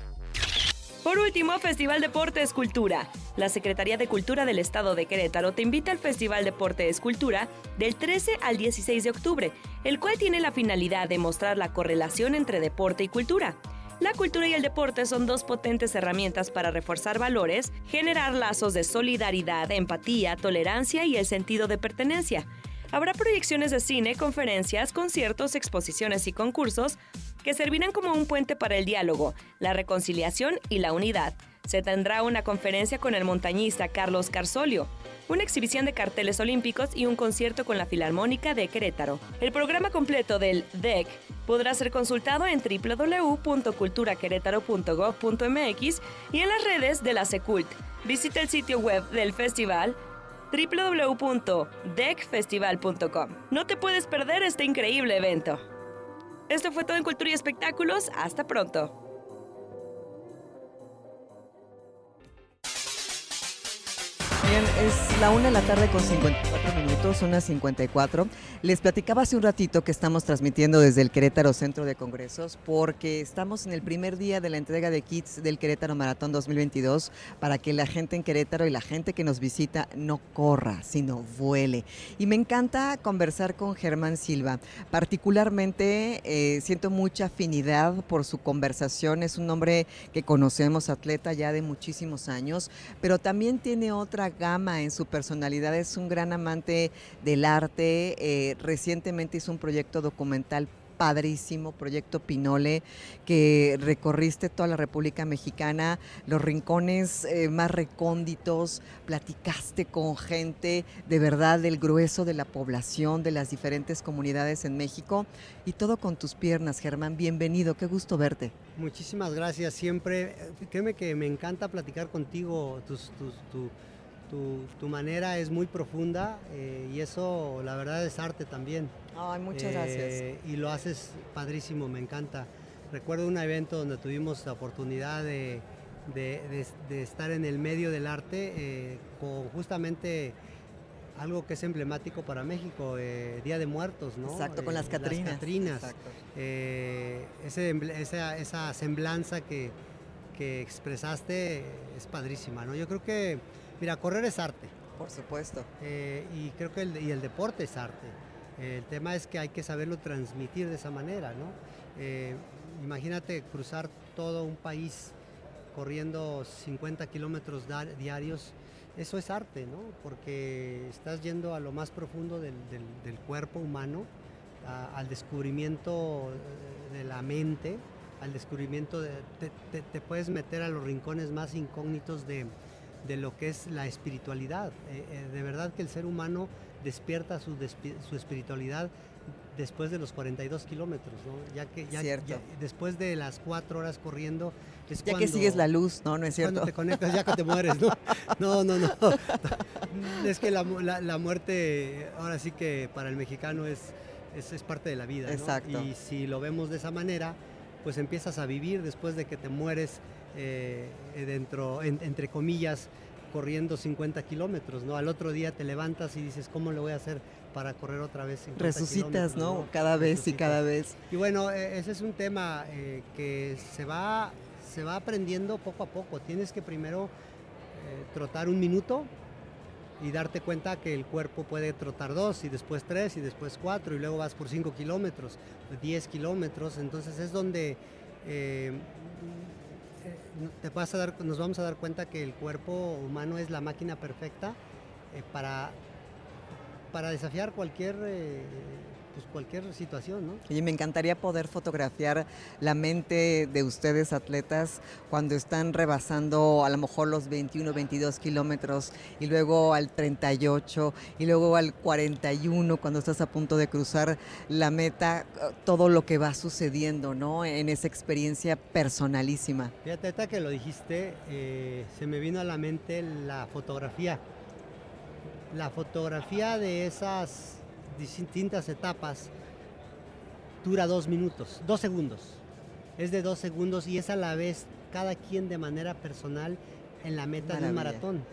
Por último, Festival Deporte Escultura. La Secretaría de Cultura del Estado de Querétaro te invita al Festival Deporte Escultura del 13 al 16 de octubre, el cual tiene la finalidad de mostrar la correlación entre deporte y cultura. La cultura y el deporte son dos potentes herramientas para reforzar valores, generar lazos de solidaridad, empatía, tolerancia y el sentido de pertenencia. Habrá proyecciones de cine, conferencias, conciertos, exposiciones y concursos que servirán como un puente para el diálogo, la reconciliación y la unidad. Se tendrá una conferencia con el montañista Carlos Carsolio, una exhibición de carteles olímpicos y un concierto con la Filarmónica de Querétaro. El programa completo del DEC podrá ser consultado en www.culturaquerétaro.gov.mx y en las redes de la Secult. Visita el sitio web del festival www.decfestival.com. No te puedes perder este increíble evento. Esto fue todo en Cultura y Espectáculos. Hasta pronto. Es la una de la tarde con 54 minutos, una 54. Les platicaba hace un ratito que estamos transmitiendo desde el Querétaro Centro de Congresos porque estamos en el primer día de la entrega de kits del Querétaro Maratón 2022 para que la gente en Querétaro y la gente que nos visita no corra, sino vuele. Y me encanta conversar con Germán Silva. Particularmente eh, siento mucha afinidad por su conversación. Es un hombre que conocemos, atleta ya de muchísimos años, pero también tiene otra gama en su personalidad, es un gran amante del arte, eh, recientemente hizo un proyecto documental padrísimo, Proyecto Pinole, que recorriste toda la República Mexicana, los rincones eh, más recónditos, platicaste con gente de verdad del grueso de la población, de las diferentes comunidades en México, y todo con tus piernas, Germán. Bienvenido, qué gusto verte. Muchísimas gracias, siempre, eh, créeme que me encanta platicar contigo, tus, tus, tu tu, manera es muy profunda eh, y eso la verdad es arte también. Ay, muchas gracias. Eh, y lo haces padrísimo, me encanta. Recuerdo un evento donde tuvimos la oportunidad de, estar en el medio del arte eh, con justamente algo que es emblemático para México, Día de Muertos, ¿no? Exacto, con las Catrinas. Las Catrinas. esa, esa, semblanza que, que expresaste es padrísima, ¿no? Yo creo que Mira, correr es arte. Por supuesto. Eh, y creo que el, y el deporte es arte. el tema es que hay que saberlo transmitir de esa manera, ¿no? Eh, imagínate cruzar todo un país corriendo 50 kilómetros diarios. Eso es arte, ¿no? Porque estás yendo a lo más profundo del, cuerpo humano, al descubrimiento de la mente, al descubrimiento de... te puedes meter a los rincones más incógnitos de, de lo que es la espiritualidad. Eh, eh, de verdad que el ser humano despierta su, su espiritualidad después de los 42 kilómetros, ¿no? Ya que ya, después de las cuatro horas corriendo es ya que sigues la luz, ¿no? No es cierto. Cuando te conectas ya que te mueres, ¿no? No, no, no. Es que la, la, muerte ahora sí que para el mexicano es, es, parte de la vida, Exacto. Y si lo vemos de esa manera, pues empiezas a vivir después de que te mueres eh, dentro, entre comillas, corriendo 50 kilómetros, ¿no? Al otro día te levantas y dices, ¿cómo lo voy a hacer para correr otra vez? Resucitas, ¿no? Cada vez y cada vez. Y bueno, e, ese es un tema eh, que se va, se va aprendiendo poco a poco. Tienes que primero trotar un minuto y darte cuenta que el cuerpo puede trotar dos y después tres y después cuatro y luego vas por cinco kilómetros, diez kilómetros, entonces es donde eh, te vas a dar, nos vamos a dar cuenta que el cuerpo humano es la máquina perfecta eh, para, para desafiar cualquier eh, pues, cualquier situación, ¿no? Y me encantaría poder fotografiar la mente de ustedes atletas cuando están rebasando a lo mejor los 21, 22 kilómetros y luego al 38 y luego al 41 cuando estás a punto de cruzar la meta, todo lo que va sucediendo, ¿no? En esa experiencia personalísima. Fíjate, que lo dijiste, eh, se me vino a la mente la fotografía. La fotografía de esas distintas etapas dura dos minutos, dos segundos. Es de dos segundos y es a la vez cada quien de manera personal en la meta de un maratón.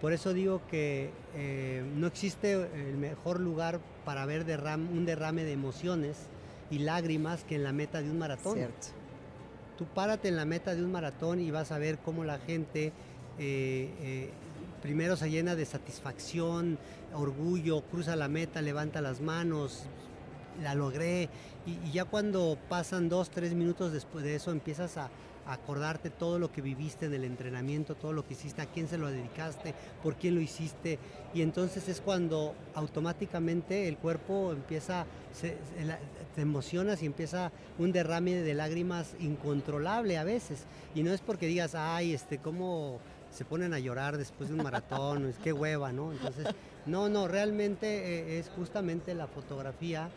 Por eso digo que eh, no existe el mejor lugar para ver un derrame de emociones y lágrimas que en la meta de un maratón. Cierto. Tú párate en la meta de un maratón y vas a ver cómo la gente eh, eh, primero se llena de satisfacción, orgullo, cruza la meta, levanta las manos, la logré. Y, ya cuando pasan dos, tres minutos después de eso empiezas a, acordarte todo lo que viviste en el entrenamiento, todo lo que hiciste, a quién se lo dedicaste, por quién lo hiciste. Y entonces es cuando automáticamente el cuerpo empieza, te emocionas y empieza un derrame de lágrimas incontrolable a veces. Y no es porque digas, ay, este, cómo se ponen a llorar después de un maratón, es qué hueva, ¿no? Entonces, no, no, realmente eh, es justamente la fotografía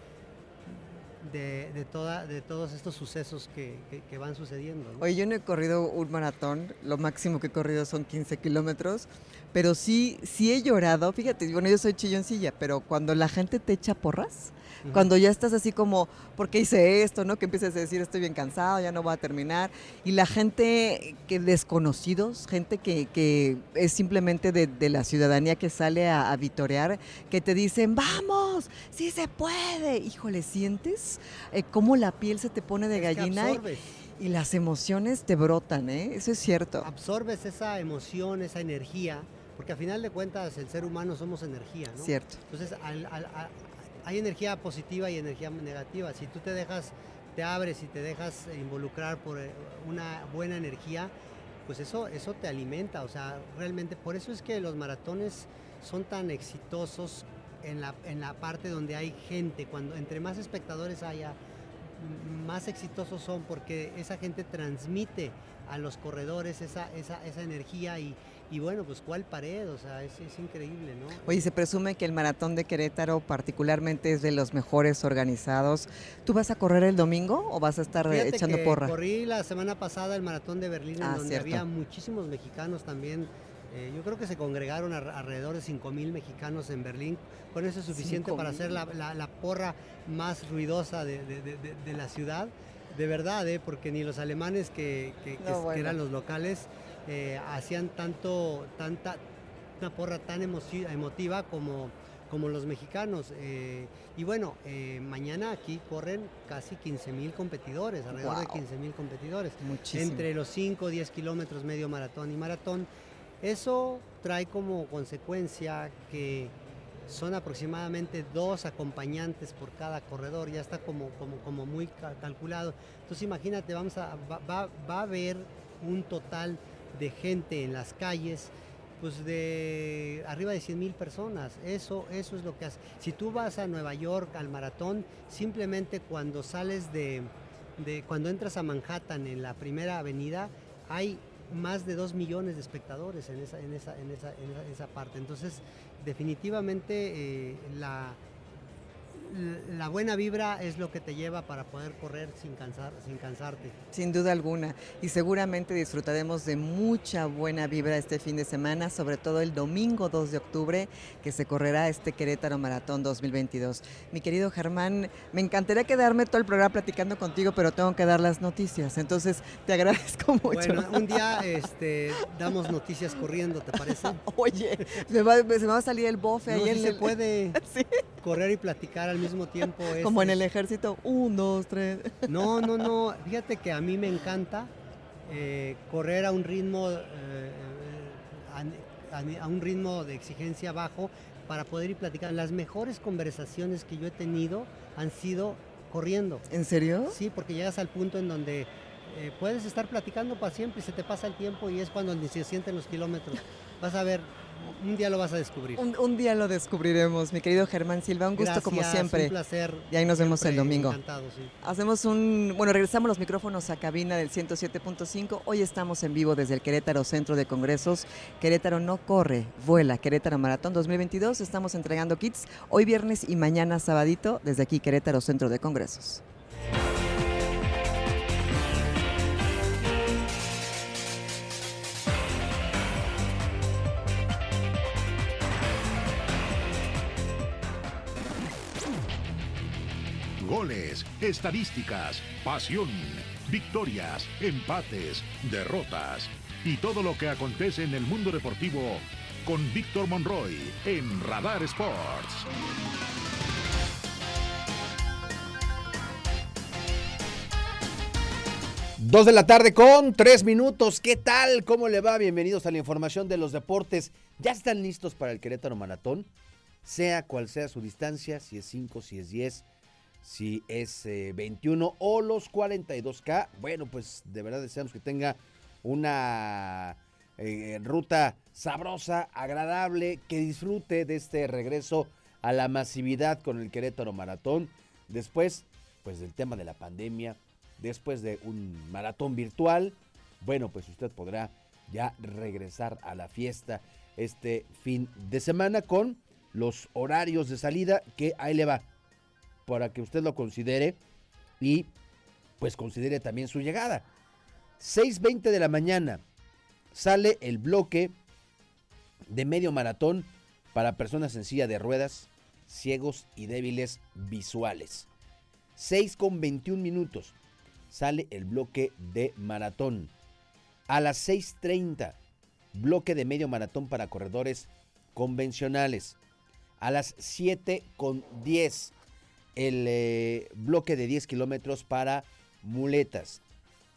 de, toda, de todos estos sucesos que, van sucediendo. Oye, yo no he corrido un maratón, lo máximo que he corrido son 15 kilómetros, pero sí, sí he llorado, fíjate, bueno, yo soy chilloncilla, pero cuando la gente te echa porras, cuando ya estás así como, ¿por qué hice esto? ¿no? Que empieces a decir, estoy bien cansado, ya no voy a terminar. Y la gente que desconocidos, gente que, es simplemente de, la ciudadanía que sale a, vitorear, que te dicen, vamos, sí se puede. Híjole, ¿sientes eh, cómo la piel se te pone de gallina? Y, y las emociones te brotan, ¿eh? Eso es cierto. Absorbes esa emoción, esa energía porque a final de cuentas el ser humano somos energía, ¿no? Cierto. Entonces, al, hay energía positiva y energía negativa. Si tú te dejas, te abres y te dejas involucrar por eh, una buena energía, pues eso, eso te alimenta. O sea, realmente por eso es que los maratones son tan exitosos en la, en la parte donde hay gente. Cuando entre más espectadores haya, más exitosos son porque esa gente transmite a los corredores esa, esa, esa energía y, y bueno, pues cuál pared, o sea, es, increíble, ¿no? Oye, se presume que el maratón de Querétaro particularmente es de los mejores organizados. ¿Tú vas a correr el domingo o vas a estar echando que porra? Corrí la semana pasada el maratón de Berlín, en ah, donde había muchísimos mexicanos también. Eh, yo creo que se congregaron alrededor de 5 mil mexicanos en Berlín. Con eso es suficiente para hacer la, porra más ruidosa de, la ciudad. De verdad, ¿eh? porque ni los alemanes que, que eran los locales eh, hacían tanto, tanta, una porra tan emotiva como, como los mexicanos. Eh, y bueno, eh, mañana aquí corren casi 15 mil competidores, alrededor de 15 mil competidores. Entre los 5, 10 kilómetros, medio maratón y maratón. Eso trae como consecuencia que son aproximadamente dos acompañantes por cada corredor, ya está como, como, como muy calculado. Entonces imagínate, vamos a, va, va a haber un total de gente en las calles, pues de arriba de 100 mil personas. Eso, eso es lo que hace. Si tú vas a Nueva York al maratón, simplemente cuando sales de, cuando entras a Manhattan en la primera avenida, hay más de 2 millones de espectadores en esa, en esa, en esa, en esa parte. Entonces, definitivamente eh, la la buena vibra es lo que te lleva para poder correr sin, cansar, sin cansarte. Sin duda alguna. Y seguramente disfrutaremos de mucha buena vibra este fin de semana, sobre todo el domingo 2 de octubre, que se correrá este Querétaro Maratón 2022. Mi querido Germán, me encantaría quedarme todo el programa platicando contigo, pero tengo que dar las noticias. Entonces, te agradezco mucho. Bueno, un día este, damos noticias corriendo, ¿te parece? Oye, se me va a salir el bofe ahí en se puede correr y platicar al mismo tiempo. Como en el ejército, un, dos, tres. No, no, no. Fíjate que a mí me encanta eh, correr a un ritmo eh, a, un ritmo de exigencia bajo para poder ir platicando. Las mejores conversaciones que yo he tenido han sido corriendo. ¿En serio? Sí, porque llegas al punto en donde eh, puedes estar platicando para siempre y se te pasa el tiempo y es cuando ni se sienten los kilómetros. Vas a ver, un día lo vas a descubrir. Un, día lo descubriremos, mi querido Germán Silva. Un gusto como siempre. Un placer. Y ahí nos vemos el domingo. Encantado, sí. Hacemos un. Bueno, regresamos los micrófonos a cabina del 107.5. Hoy estamos en vivo desde el Querétaro Centro de Congresos. Querétaro no corre, vuela. Querétaro Maratón 2022. Estamos entregando kits hoy viernes y mañana sabadito desde aquí, Querétaro Centro de Congresos. Goles, estadísticas, pasión, victorias, empates, derrotas y todo lo que acontece en el mundo deportivo con Víctor Monroy en Radar Sports. Dos de la tarde con tres minutos. ¿Qué tal? ¿Cómo le va? Bienvenidos a la información de los deportes. ¿Ya están listos para el Querétaro Maratón? Sea cual sea su distancia, si es 5, si es 10, si es 21 eh, o los 42K. Bueno, pues de verdad deseamos que tenga una eh, ruta sabrosa, agradable, que disfrute de este regreso a la masividad con el Querétaro Maratón. Después, pues del tema de la pandemia, después de un maratón virtual, bueno, pues usted podrá ya regresar a la fiesta este fin de semana con los horarios de salida que ahí le va para que usted lo considere y pues considere también su llegada. 6.20 de la mañana sale el bloque de medio maratón para personas en silla de ruedas, ciegos y débiles visuales. 6 con 21 minutos sale el bloque de maratón. A las 6.30, bloque de medio maratón para corredores convencionales. A las 7 con 10, el eh, bloque de 10 kilómetros para muletas.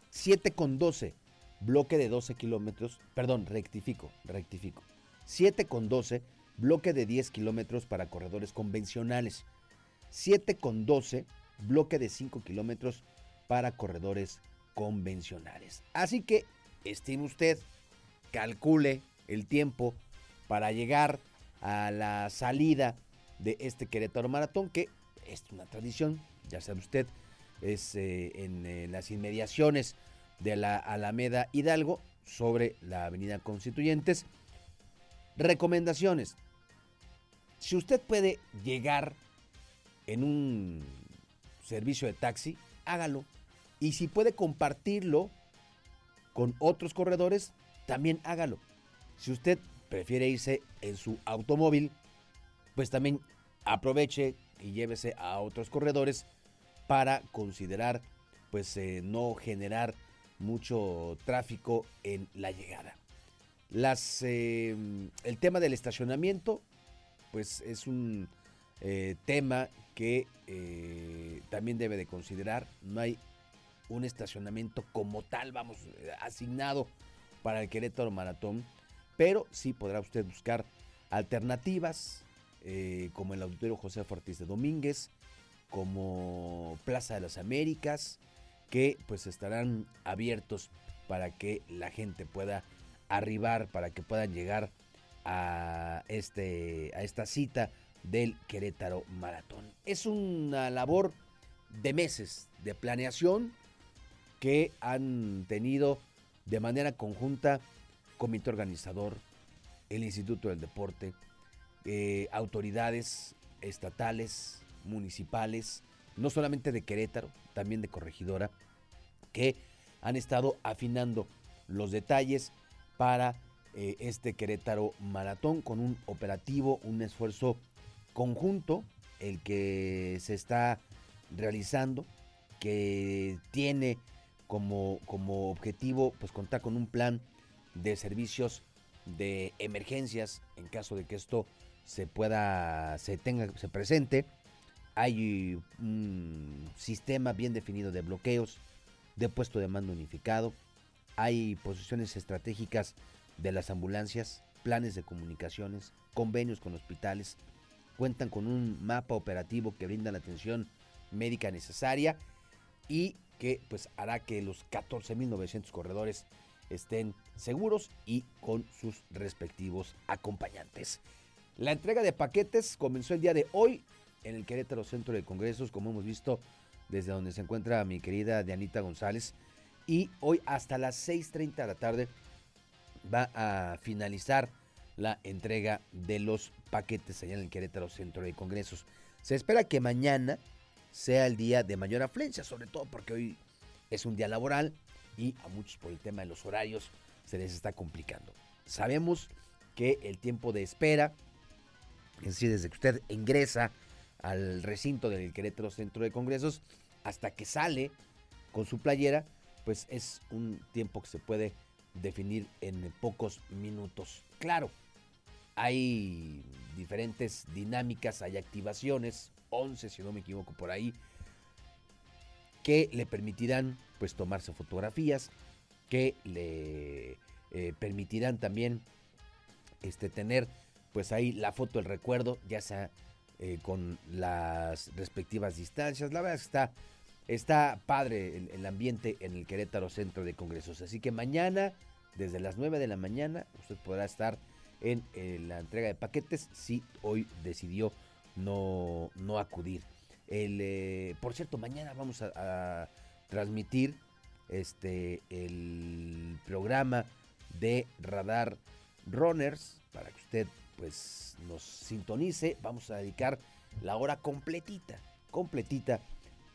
7 con 12, bloque de 12 kilómetros, perdón, rectifico, rectifico. 7 con 12, bloque de 10 kilómetros para corredores convencionales. 7 con 12, bloque de 5 kilómetros para corredores convencionales. Así que estime usted, calcule el tiempo para llegar a la salida de este Querétaro Maratón que es una tradición, ya sabe usted, es eh, en eh, las inmediaciones de la Alameda Hidalgo sobre la Avenida Constituyentes. Recomendaciones. Si usted puede llegar en un servicio de taxi, hágalo. Y si puede compartirlo con otros corredores, también hágalo. Si usted prefiere irse en su automóvil, pues también aproveche, y llévese a otros corredores para considerar pues eh, no generar mucho tráfico en la llegada. Las, eh, el tema del estacionamiento pues es un eh, tema que también debe de considerar. No hay un estacionamiento como tal, vamos, asignado para el Querétaro Maratón, pero sí podrá usted buscar alternativas, eh, como el Auditorio José Ortiz de Domínguez, como Plaza de las Américas, que pues estarán abiertos para que la gente pueda arribar, para que puedan llegar a, este, a esta cita del Querétaro Maratón. Es una labor de meses de planeación que han tenido de manera conjunta comité organizador, el Instituto del Deporte, eh, autoridades estatales, municipales, no solamente de Querétaro, también de Corregidora, que han estado afinando los detalles para eh, este Querétaro Maratón con un operativo, un esfuerzo conjunto, el que se está realizando, que tiene como, como objetivo pues contar con un plan de servicios de emergencias en caso de que esto se pueda, se tenga, se presente. Hay un sistema bien definido de bloqueos, de puesto de mando unificado. Hay posiciones estratégicas de las ambulancias, planes de comunicaciones, convenios con hospitales, cuentan con un mapa operativo que brinda la atención médica necesaria y que pues hará que los 14.900 corredores estén seguros y con sus respectivos acompañantes. La entrega de paquetes comenzó el día de hoy en el Querétaro Centro de Congresos, como hemos visto desde donde se encuentra mi querida Dianita González. Y hoy hasta las 6.30 de la tarde va a finalizar la entrega de los paquetes allá en el Querétaro Centro de Congresos. Se espera que mañana sea el día de mayor afluencia, sobre todo porque hoy es un día laboral y a muchos por el tema de los horarios se les está complicando. Sabemos que el tiempo de espera, es decir, desde que usted ingresa al recinto del Querétaro Centro de Congresos hasta que sale con su playera, pues es un tiempo que se puede definir en pocos minutos. Claro, hay diferentes dinámicas, hay activaciones, 11 si no me equivoco por ahí, que le permitirán pues tomarse fotografías, que le eh, permitirán también este, tener pues ahí la foto, el recuerdo, ya sea eh, con las respectivas distancias. La verdad es que está, está padre el, el, ambiente en el Querétaro Centro de Congresos. Así que mañana, desde las 9 de la mañana, usted podrá estar en, en la entrega de paquetes si hoy decidió no, no acudir. El, eh, por cierto, mañana vamos a, a, transmitir este, el programa de Radar Runners para que usted pues nos sintonice. Vamos a dedicar la hora completita, completita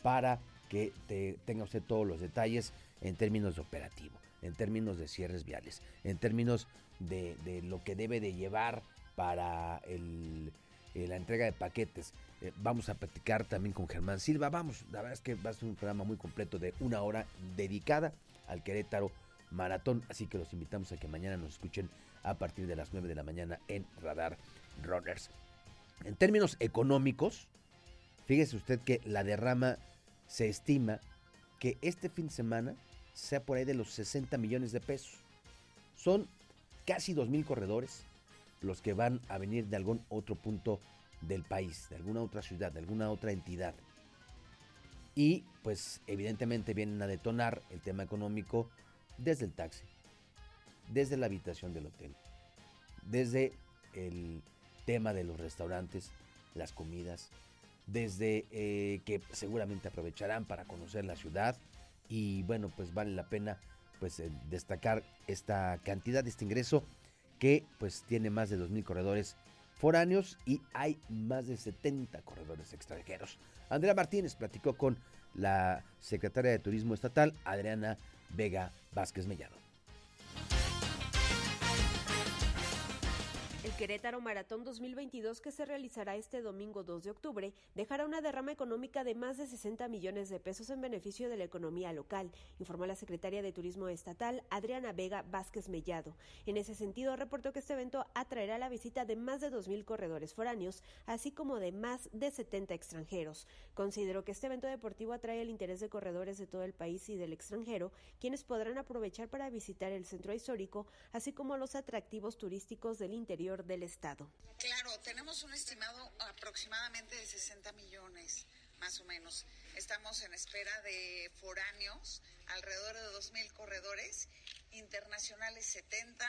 para que te, tenga usted todos los detalles en términos de operativo, en términos de cierres viales, en términos de, lo que debe de llevar para eh, la entrega de paquetes. Eh, vamos a platicar también con Germán Silva. Vamos, la verdad es que va a ser un programa muy completo de una hora dedicada al Querétaro Maratón. Así que los invitamos a que mañana nos escuchen a partir de las 9 de la mañana en Radar Runners. En términos económicos, fíjese usted que la derrama se estima que este fin de semana sea por ahí de los 60 millones de pesos. Son casi 2 mil corredores los que van a venir de algún otro punto del país, de alguna otra ciudad, de alguna otra entidad. Y pues evidentemente vienen a detonar el tema económico desde el taxi, desde la habitación del hotel, desde el tema de los restaurantes, las comidas, desde eh, que seguramente aprovecharán para conocer la ciudad y bueno, pues vale la pena pues eh, destacar esta cantidad este ingreso que pues tiene más de 2.000 corredores foráneos y hay más de 70 corredores extranjeros. Andrea Martínez platicó con la secretaria de Turismo Estatal, Adriana Vega Vázquez Mellado. Querétaro Maratón 2022 que se realizará este domingo 2 de octubre dejará una derrama económica de más de 60 millones de pesos en beneficio de la economía local, informó la secretaria de Turismo Estatal Adriana Vega Vázquez Mellado. En ese sentido, reportó que este evento atraerá la visita de más de 2.000 corredores foráneos, así como de más de 70 extranjeros. Consideró que este evento deportivo atrae el interés de corredores de todo el país y del extranjero, quienes podrán aprovechar para visitar el centro histórico, así como los atractivos turísticos del interior del Estado. Claro, tenemos un estimado aproximadamente de 60 millones, más o menos. Estamos en espera de foráneos, alrededor de 2.000 corredores, internacionales 70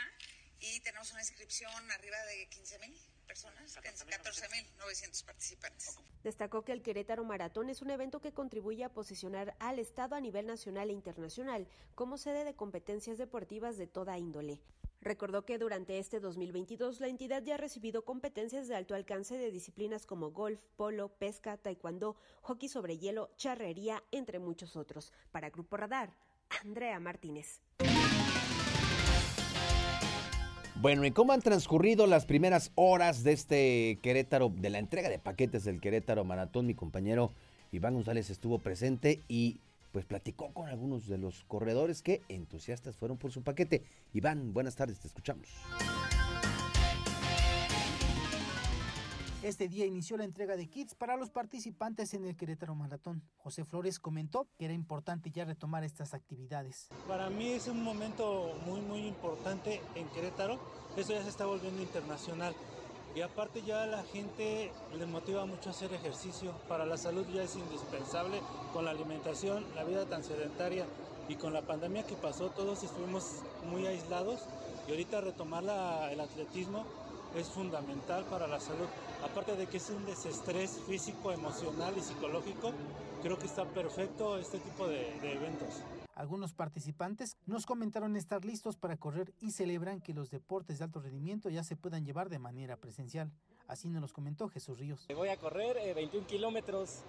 y tenemos una inscripción arriba de 15.000 personas, 14.900 participantes. Destacó que el Querétaro Maratón es un evento que contribuye a posicionar al Estado a nivel nacional e internacional como sede de competencias deportivas de toda índole. Recordó que durante este 2022 la entidad ya ha recibido competencias de alto alcance de disciplinas como golf, polo, pesca, taekwondo, hockey sobre hielo, charrería, entre muchos otros. Para Grupo Radar, Andrea Martínez. Bueno, ¿y cómo han transcurrido las primeras horas de este Querétaro, de la entrega de paquetes del Querétaro Maratón? Mi compañero Iván González estuvo presente y pues platicó con algunos de los corredores que entusiastas fueron por su paquete. Iván, buenas tardes, te escuchamos. Este día inició la entrega de kits para los participantes en el Querétaro Maratón. José Flores comentó que era importante ya retomar estas actividades. Para mí es un momento muy muy importante en Querétaro. Eso ya se está volviendo internacional. Y aparte ya a la gente le motiva mucho hacer ejercicio. Para la salud ya es indispensable con la alimentación, la vida tan sedentaria y con la pandemia que pasó todos estuvimos muy aislados y ahorita retomar el atletismo es fundamental para la salud. Aparte de que es un desestrés físico, emocional y psicológico, creo que está perfecto este tipo de eventos. Algunos participantes nos comentaron estar listos para correr y celebran que los deportes de alto rendimiento ya se puedan llevar de manera presencial. Así nos los comentó Jesús Ríos. Voy a correr 21 eh, kilómetros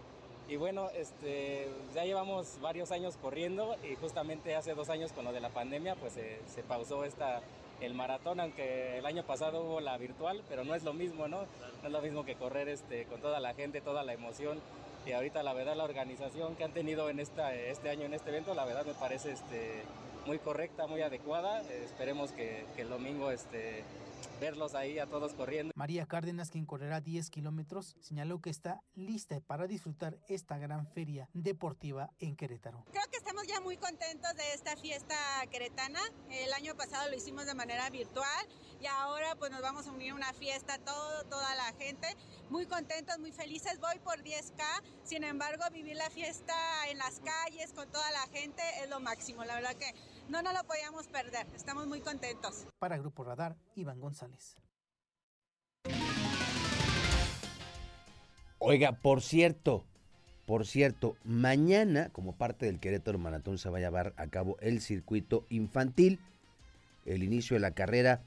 y bueno, este, ya llevamos varios años corriendo y justamente hace dos años con lo de la pandemia pues eh, se pausó esta, el maratón, aunque el año pasado hubo la virtual, pero no es lo mismo, ¿no? No es lo mismo que correr este, con toda la gente, toda la emoción. Y ahorita la verdad la organización que han tenido en esta, este año en este evento, la verdad me parece este, muy correcta, muy adecuada. esperemos que, que, el domingo este, verlos ahí a todos corriendo. María Cárdenas, quien correrá 10 kilómetros, señaló que está lista para disfrutar esta gran feria deportiva en Querétaro. Creo que estamos muy contentos de esta fiesta queretana. El año pasado lo hicimos de manera virtual y ahora pues nos vamos a unir a una fiesta todo, toda la gente. Muy contentos, muy felices. Voy por 10K, sin embargo vivir la fiesta en las calles con toda la gente es lo máximo. La verdad que no nos lo podíamos perder. Estamos muy contentos. Para Grupo Radar, Iván González. Oiga, por cierto, por cierto, mañana, como parte del Querétaro Maratón, se va a llevar a cabo el circuito infantil. El inicio de la carrera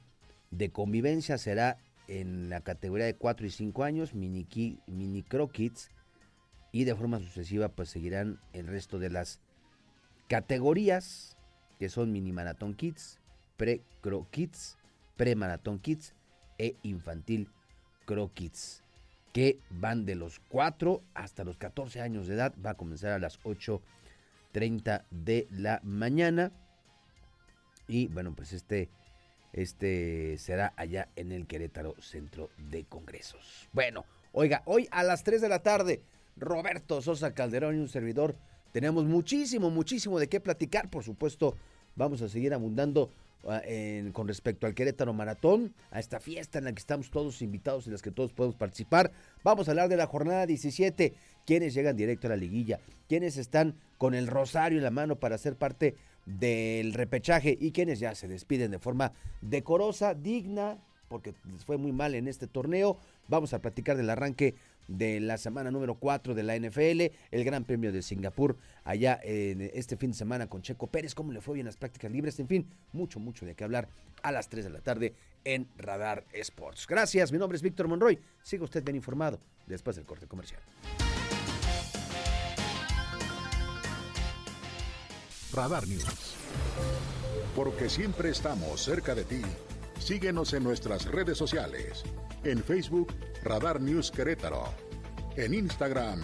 de convivencia será en la categoría de 4 y 5 años, mini, mini Kids, y de forma sucesiva pues seguirán el resto de las categorías que son Mini Maratón Kids, Pre-Cro Kids, Pre-Maratón Kids e Infantil Cro Kids, que van de los 4 hasta los 14 años de edad. Va a comenzar a las 8.30 de la mañana. Y bueno, pues este, este será allá en el Querétaro Centro de Congresos. Bueno, oiga, hoy a las 3 de la tarde, Roberto Sosa Calderón y un servidor. Tenemos muchísimo, muchísimo de qué platicar, por supuesto, Vamos a seguir abundando ah, con respecto al Querétaro Maratón, a esta fiesta en la que estamos todos invitados y en las que todos podemos participar. Vamos a hablar de la jornada 17, quienes llegan directo a la liguilla, quienes están con el rosario en la mano para ser parte del repechaje y quienes ya se despiden de forma decorosa, digna, porque les fue muy mal en este torneo. Vamos a platicar del arranque de la semana número 4 de la NFL, el Gran Premio de Singapur, allá en este fin de semana con Checo Pérez, cómo le fue bien las prácticas libres, en fin, mucho, mucho de qué hablar a las 3 de la tarde en Radar Sports. Gracias, mi nombre es Víctor Monroy, siga usted bien informado después del corte comercial. Radar News. Porque siempre estamos cerca de ti. Síguenos en nuestras redes sociales. En Facebook, Radar News Querétaro. En Instagram,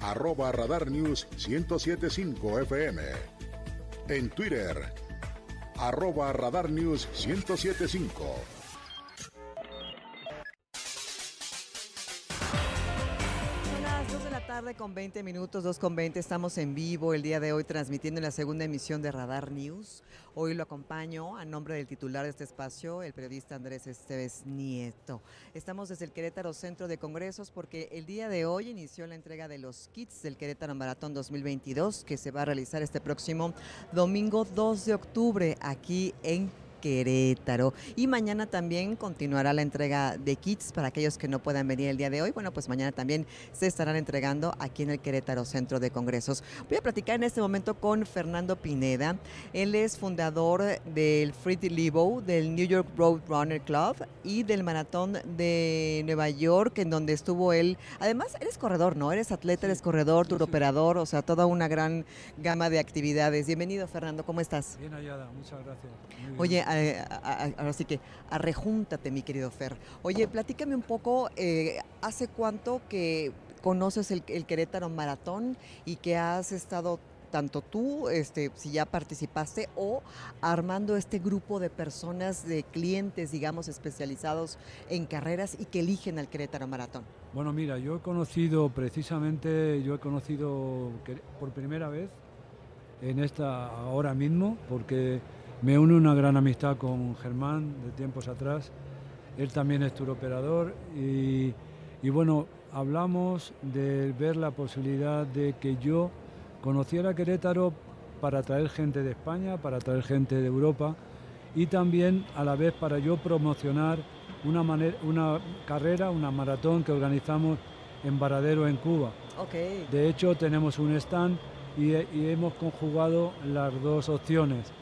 arroba Radar News 1075 FM. En Twitter, arroba Radar News 1075. Tarde con 20 minutos, 2 con 20. Estamos en vivo el día de hoy transmitiendo en la segunda emisión de Radar News. Hoy lo acompaño a nombre del titular de este espacio, el periodista Andrés Esteves Nieto. Estamos desde el Querétaro Centro de Congresos porque el día de hoy inició la entrega de los kits del Querétaro Maratón 2022 que se va a realizar este próximo domingo 2 de octubre aquí en Querétaro. Y mañana también continuará la entrega de kits para aquellos que no puedan venir el día de hoy. Bueno, pues mañana también se estarán entregando aquí en el Querétaro Centro de Congresos. Voy a platicar en este momento con Fernando Pineda. Él es fundador del Free Libo, del New York Road Runner Club y del Maratón de Nueva York, en donde estuvo él. Además, eres corredor, ¿no? Eres atleta, eres corredor, tour operador, o sea, toda una gran gama de actividades. Bienvenido, Fernando, ¿cómo estás? Bien hallada, muchas gracias. Oye, ahora sí que arrejúntate, mi querido Fer. Oye, platícame un poco, eh, ¿hace cuánto que conoces el, Querétaro Maratón y que has estado tanto tú, este, si ya participaste, o armando este grupo de personas, de clientes, digamos, especializados en carreras y que eligen al Querétaro Maratón? Bueno, mira, yo he conocido precisamente, yo he conocido por primera vez en esta ahora mismo, porque me une una gran amistad con Germán de tiempos atrás. Él también es turoperador y, y bueno, hablamos de ver la posibilidad de que yo conociera Querétaro para traer gente de España, para traer gente de Europa y también a la vez para yo promocionar una, una carrera, una maratón que organizamos en Varadero, en Cuba. De hecho, tenemos un stand y, hemos conjugado las dos opciones.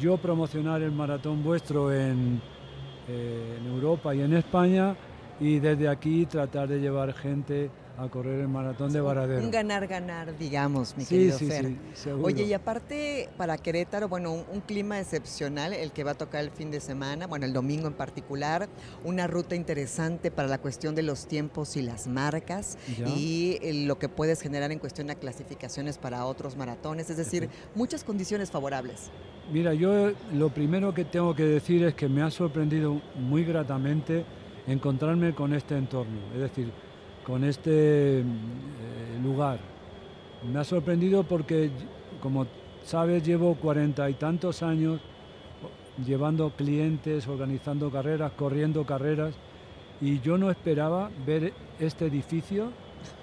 Yo promocionar el maratón vuestro en, eh, en Europa y en España y desde aquí tratar de llevar gente a correr el maratón de Varadero. Un ganar-ganar, digamos, mi sí, querido sí, Fer. Sí, seguro. Oye, y aparte para Querétaro, bueno, un, clima excepcional, el que va a tocar el fin de semana, bueno, el domingo en particular, una ruta interesante para la cuestión de los tiempos y las marcas y eh, lo que puedes generar en cuestión de clasificaciones para otros maratones, es decir, muchas condiciones favorables. Mira, yo lo primero que tengo que decir es que me ha sorprendido muy gratamente encontrarme con este entorno, es decir, con este eh, lugar. Me ha sorprendido porque, como sabes, llevo cuarenta y tantos años llevando clientes, organizando carreras, corriendo carreras, y yo no esperaba ver este edificio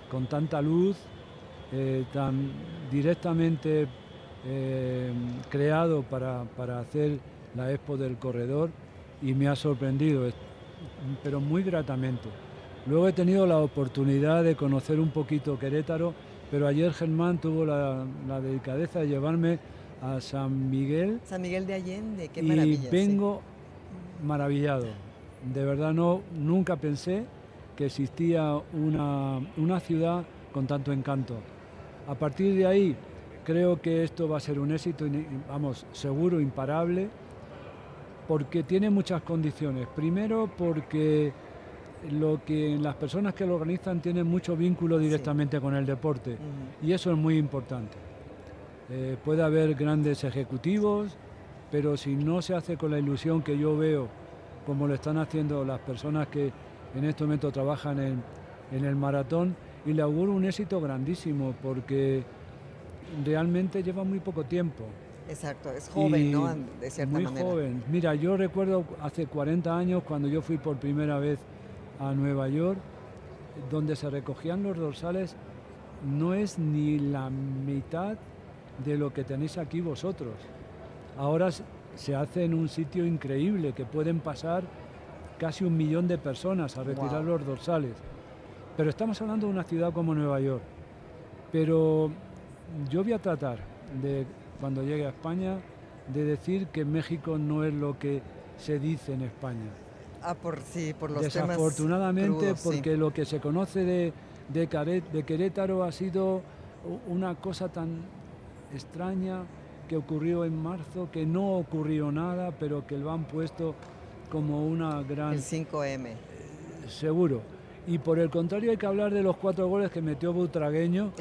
con tanta luz, eh, tan directamente eh, creado para, para hacer la expo del corredor, y me ha sorprendido pero muy gratamente. Luego he tenido la oportunidad de conocer un poquito Querétaro, pero ayer Germán tuvo la, delicadeza de llevarme a San Miguel. San Miguel de Allende, qué maravilla. Y vengo maravillado. De verdad no, nunca pensé que existía una, una ciudad con tanto encanto. A partir de ahí creo que esto va a ser un éxito, vamos, seguro, imparable porque tiene muchas condiciones. Primero porque lo que las personas que lo organizan tienen mucho vínculo directamente con el deporte y eso es muy importante. Eh, puede haber grandes ejecutivos, pero si no se hace con la ilusión que yo veo, como lo están haciendo las personas que en este momento trabajan en, en el maratón, y le auguro un éxito grandísimo porque realmente lleva muy poco tiempo. Exacto, es joven, ¿no? De cierta muy joven. Mira, yo recuerdo hace 40 años cuando yo fui por primera vez a Nueva York, donde se recogían los dorsales, no es ni la mitad de lo que tenéis aquí vosotros. Ahora se hace en un sitio increíble que pueden pasar casi un millón de personas a retirar los dorsales. Pero estamos hablando de una ciudad como Nueva York. Pero yo voy a tratar de cuando llegue a España de decir que México no es lo que se dice en España. Ah, por sí, por los Desafortunadamente, porque lo que se conoce de, de, Querétaro ha sido una cosa tan extraña que ocurrió en marzo, que no ocurrió nada, pero que lo han puesto como una gran... El 5M. seguro. Y por el contrario hay que hablar de los cuatro goles que metió Butragueño,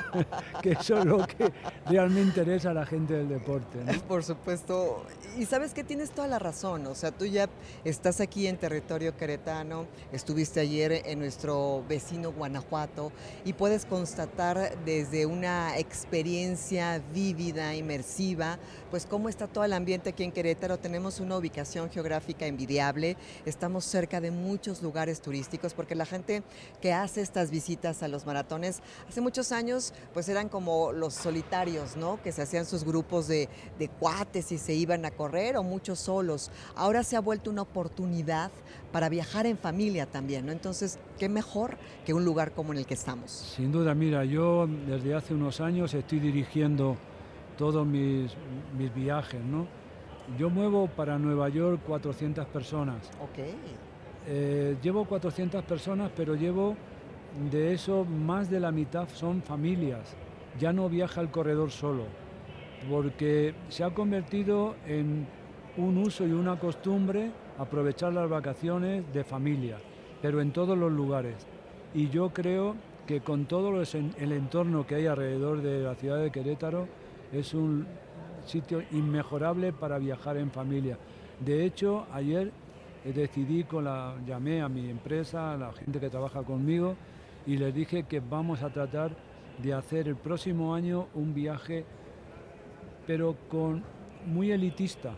que eso es lo que realmente interesa a la gente del deporte. Por supuesto. Y sabes que tienes toda la razón. O sea, tú ya estás aquí en territorio queretano, estuviste ayer en nuestro vecino Guanajuato y puedes constatar desde una experiencia vívida, inmersiva, pues cómo está todo el ambiente aquí en Querétaro. Tenemos una ubicación geográfica envidiable, estamos cerca de muchos lugares turísticos porque la gente que hace estas visitas a los maratones, hace muchos años pues eran como los solitarios, ¿no? Que se hacían sus grupos de, de cuates y se iban a correr o muchos solos. Ahora se ha vuelto una oportunidad para viajar en familia también, ¿no? Entonces, ¿qué mejor que un lugar como en el que estamos? Sin duda, mira, yo desde hace unos años estoy dirigiendo todos mis, mis viajes, ¿no? Yo muevo para Nueva York 400 personas. Ok. Eh, llevo 400 personas, pero llevo de eso más de la mitad son familias. Ya no viaja el corredor solo, porque se ha convertido en un uso y una costumbre aprovechar las vacaciones de familia, pero en todos los lugares. Y yo creo que con todo los el entorno que hay alrededor de la ciudad de Querétaro es un sitio inmejorable para viajar en familia. De hecho, ayer decidí con la llamé a mi empresa, a la gente que trabaja conmigo y les dije que vamos a tratar de hacer el próximo año un viaje pero con muy elitista.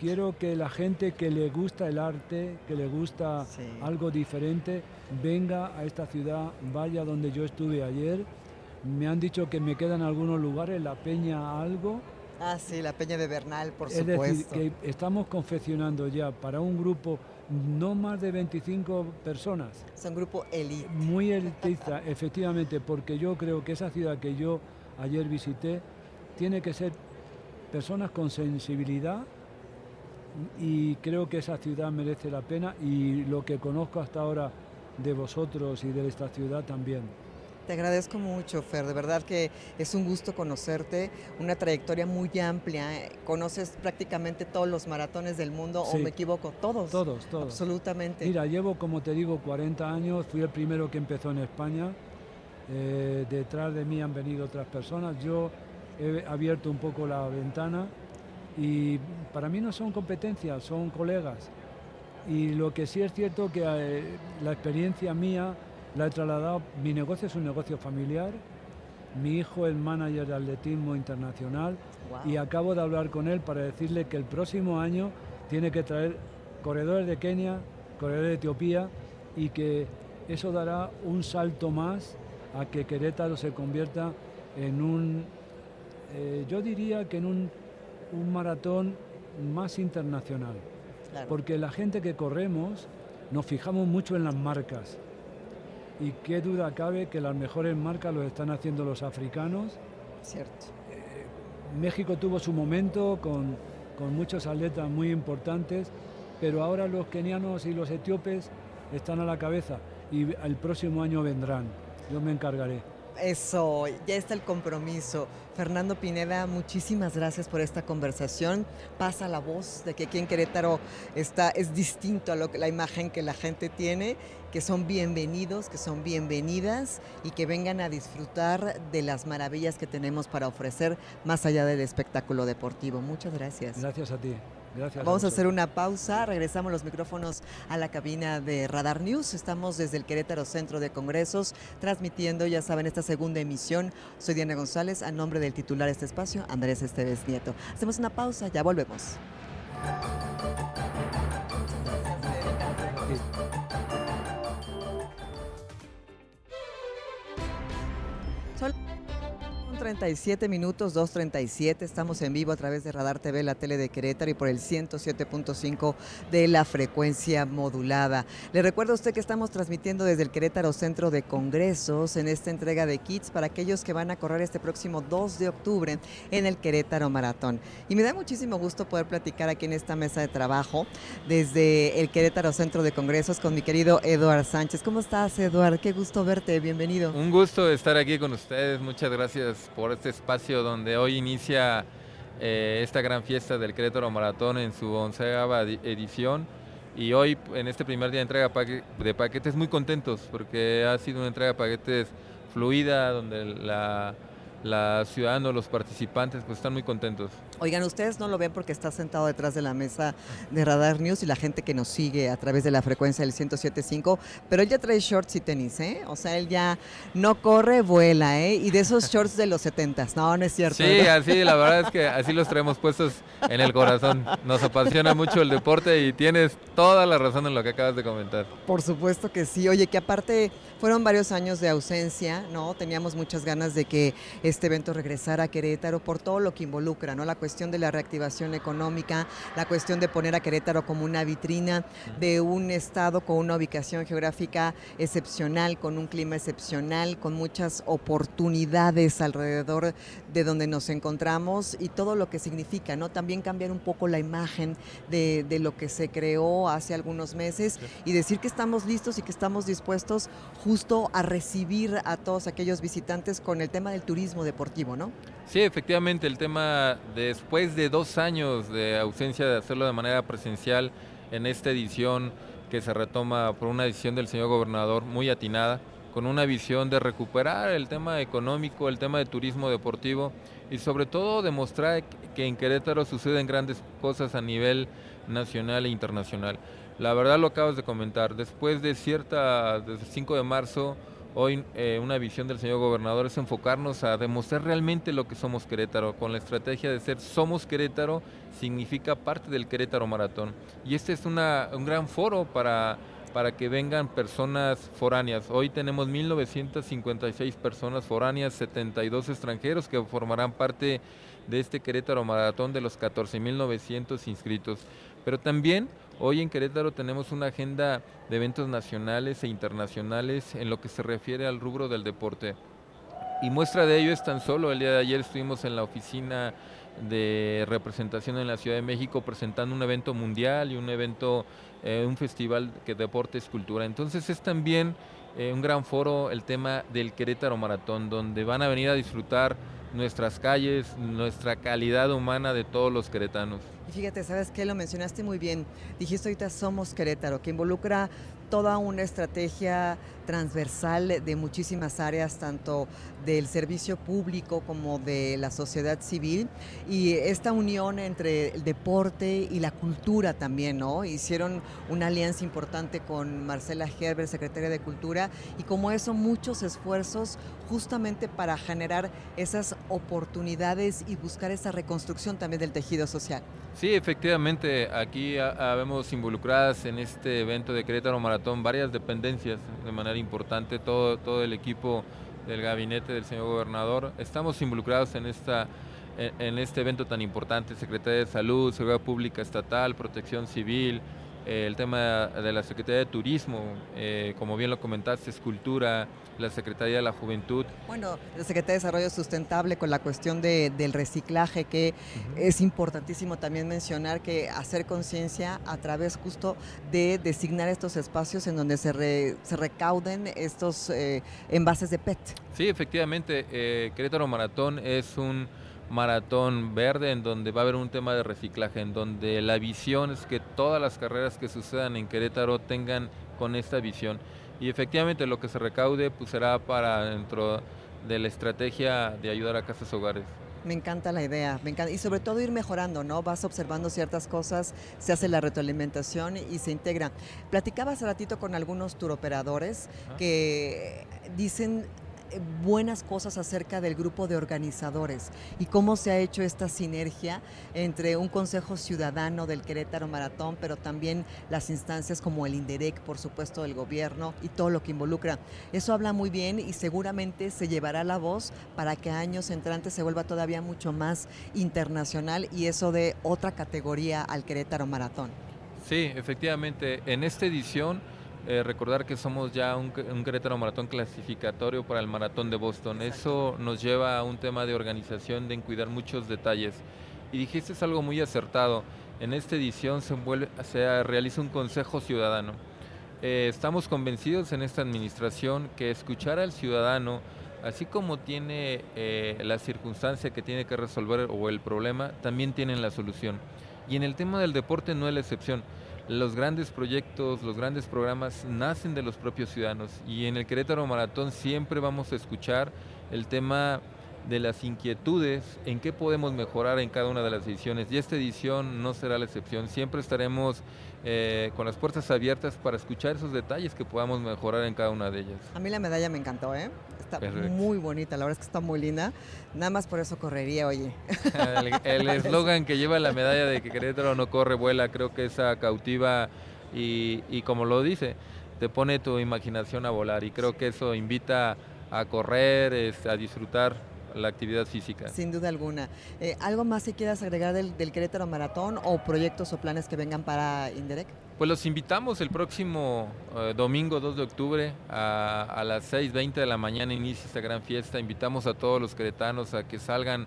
Quiero que la gente que le gusta el arte, que le gusta algo diferente, venga a esta ciudad, vaya donde yo estuve ayer. Me han dicho que me quedan algunos lugares, la Peña algo. Ah, sí, la Peña de Bernal, por es decir, supuesto. que estamos confeccionando ya para un grupo no más de 25 personas. Es un grupo elite. Muy elitista, efectivamente, porque yo creo que esa ciudad que yo ayer visité tiene que ser personas con sensibilidad y creo que esa ciudad merece la pena y lo que conozco hasta ahora de vosotros y de esta ciudad también. Te agradezco mucho, Fer. De verdad que es un gusto conocerte. Una trayectoria muy amplia. Conoces prácticamente todos los maratones del mundo, o Sí. me equivoco, todos. Todos, todos. Absolutamente. Mira, llevo, como te digo, 40 años, fui el primero que empezó en España. Eh, detrás de mí han venido otras personas. Yo he abierto un poco la ventana y para mí no son competencias, son colegas. Y lo que sí es cierto que eh, la experiencia mía la he trasladado, mi negocio es un negocio familiar, mi hijo es manager de atletismo internacional y acabo de hablar con él para decirle que el próximo año tiene que traer corredores de Kenia, corredores de Etiopía y que eso dará un salto más a que Querétaro se convierta en un, eh, yo diría que en un, un maratón más internacional. Claro. Porque la gente que corremos nos fijamos mucho en las marcas. Y qué duda cabe que las mejores marcas lo están haciendo los africanos. Cierto. México tuvo su momento con, con muchos atletas muy importantes, pero ahora los kenianos y los etíopes están a la cabeza y el próximo año vendrán. Yo me encargaré. Eso, ya está el compromiso. Fernando Pineda, muchísimas gracias por esta conversación. Pasa la voz de que aquí en Querétaro está, es distinto a lo que, la imagen que la gente tiene, que son bienvenidos, que son bienvenidas y que vengan a disfrutar de las maravillas que tenemos para ofrecer más allá del espectáculo deportivo. Muchas gracias. Gracias a ti. Gracias Vamos a vosotros. hacer una pausa, regresamos los micrófonos a la cabina de Radar News. Estamos desde el Querétaro Centro de Congresos transmitiendo, ya saben, esta segunda emisión. Soy Diana González, a nombre del titular de este espacio, Andrés Esteves Nieto. Hacemos una pausa, ya volvemos. 37 minutos, 2.37. Estamos en vivo a través de Radar TV, la tele de Querétaro y por el 107.5 de la frecuencia modulada. Le recuerdo a usted que estamos transmitiendo desde el Querétaro Centro de Congresos en esta entrega de kits para aquellos que van a correr este próximo 2 de octubre en el Querétaro Maratón. Y me da muchísimo gusto poder platicar aquí en esta mesa de trabajo desde el Querétaro Centro de Congresos con mi querido Eduard Sánchez. ¿Cómo estás, Eduard? Qué gusto verte. Bienvenido. Un gusto estar aquí con ustedes. Muchas gracias por este espacio donde hoy inicia eh, esta gran fiesta del Querétaro Maratón en su onceava edi- edición. Y hoy, en este primer día de entrega de paquetes, muy contentos porque ha sido una entrega de paquetes fluida, donde la, ciudadanos, los participantes, pues están muy contentos. Oigan, ustedes no lo ven porque está sentado detrás de la mesa de Radar News y la gente que nos sigue a través de la frecuencia del 107.5, pero él ya trae shorts y tenis, ¿eh? O sea, él ya no corre, vuela, ¿eh? Y de esos shorts de los 70s, no, no es cierto. Sí, ¿verdad? así, la verdad es que así los traemos puestos en el corazón. Nos apasiona mucho el deporte y tienes toda la razón en lo que acabas de comentar. Por supuesto que sí. Oye, que aparte fueron varios años de ausencia, ¿no? Teníamos muchas ganas de que este evento regresara a Querétaro por todo lo que involucra, ¿no? La cuestión de la reactivación económica, la cuestión de poner a Querétaro como una vitrina de un estado con una ubicación geográfica excepcional, con un clima excepcional, con muchas oportunidades alrededor de donde nos encontramos y todo lo que significa, ¿no? También cambiar un poco la imagen de, de lo que se creó hace algunos meses y decir que estamos listos y que estamos dispuestos justo a recibir a todos aquellos visitantes con el tema del turismo deportivo, ¿no? Sí, efectivamente, el tema después de dos años de ausencia de hacerlo de manera presencial en esta edición que se retoma por una decisión del señor gobernador muy atinada, con una visión de recuperar el tema económico, el tema de turismo deportivo y sobre todo demostrar que en Querétaro suceden grandes cosas a nivel nacional e internacional. La verdad lo acabas de comentar, después de cierta, desde el 5 de marzo, hoy eh, una visión del señor gobernador es enfocarnos a demostrar realmente lo que somos Querétaro, con la estrategia de ser Somos Querétaro, significa parte del Querétaro Maratón. Y este es un gran foro para para que vengan personas foráneas. Hoy tenemos 1.956 personas foráneas, 72 extranjeros que formarán parte de este Querétaro Maratón de los 14.900 inscritos. Pero también hoy en Querétaro tenemos una agenda de eventos nacionales e internacionales en lo que se refiere al rubro del deporte. Y muestra de ello es tan solo, el día de ayer estuvimos en la oficina de representación en la Ciudad de México presentando un evento mundial y un evento eh, un festival que deporte es cultura. Entonces es también eh, un gran foro el tema del Querétaro Maratón, donde van a venir a disfrutar nuestras calles, nuestra calidad humana de todos los queretanos. Y fíjate, ¿sabes qué? Lo mencionaste muy bien. Dijiste ahorita Somos Querétaro, que involucra toda una estrategia transversal de muchísimas áreas, tanto del servicio público como de la sociedad civil, y esta unión entre el deporte y la cultura también, ¿no? Hicieron una alianza importante con Marcela Gerber, secretaria de Cultura, y como eso muchos esfuerzos justamente para generar esas oportunidades y buscar esa reconstrucción también del tejido social. Sí, efectivamente, aquí habemos involucradas en este evento de Querétaro Maratón varias dependencias de manera importante, todo, todo el equipo del gabinete del señor gobernador. Estamos involucrados en, esta, en este evento tan importante, Secretaría de Salud, Seguridad Pública Estatal, Protección Civil, el tema de la Secretaría de Turismo, eh, como bien lo comentaste, es cultura, la Secretaría de la Juventud. Bueno, la Secretaría de Desarrollo Sustentable con la cuestión de, del reciclaje, que es importantísimo también mencionar que hacer conciencia a través justo de designar estos espacios en donde se, se recauden estos eh, envases de PET. Sí, efectivamente, eh, Querétaro Maratón es un maratón verde en donde va a haber un tema de reciclaje, en donde la visión es que todas las carreras que sucedan en Querétaro tengan con esta visión. Y efectivamente lo que se recaude pues será para dentro de la estrategia de ayudar a casas hogares. Me encanta la idea, me encanta. y sobre todo ir mejorando, ¿no? Vas observando ciertas cosas, se hace la retroalimentación y se integra. Platicaba hace ratito con algunos turoperadores que dicen buenas cosas acerca del grupo de organizadores y cómo se ha hecho esta sinergia entre un Consejo Ciudadano del Querétaro Maratón, pero también las instancias como el INDEREC, por supuesto, del gobierno y todo lo que involucra. Eso habla muy bien y seguramente se llevará la voz para que años entrantes se vuelva todavía mucho más internacional y eso de otra categoría al Querétaro Maratón. Sí, efectivamente, en esta edición eh, recordar que somos ya un, Querétaro Maratón clasificatorio para el Maratón de Boston. Eso nos lleva a un tema de organización, de cuidar muchos detalles. Y dijiste es algo muy acertado. En esta edición se, se realiza un consejo ciudadano. Eh, estamos convencidos en esta administración que escuchar al ciudadano, así como tiene eh, la circunstancia que tiene que resolver o el problema, también tienen la solución. Y en el tema del deporte no es la excepción los grandes proyectos, los grandes programas nacen de los propios ciudadanos y en el Querétaro Maratón siempre vamos a escuchar el tema de las inquietudes, en qué podemos mejorar en cada una de las ediciones. Y esta edición no será la excepción. Siempre estaremos eh, con las puertas abiertas para escuchar esos detalles que podamos mejorar en cada una de ellas. A mí la medalla me encantó, ¿eh? Está muy bonita, la verdad es que está muy linda. Nada más por eso correría, oye. el eslogan que lleva la medalla de que Querétaro no corre, vuela, creo que esa cautiva y, y como lo dice, te pone tu imaginación a volar y creo que eso invita a correr, a disfrutar la actividad física. Sin duda alguna. Eh, ¿Algo más que quieras agregar del, Querétaro Maratón o proyectos o planes que vengan para Inderec? Pues los invitamos el próximo eh, domingo 2 de octubre a, a las 6.20 de la mañana inicia esta gran fiesta. Invitamos a todos los queretanos a que salgan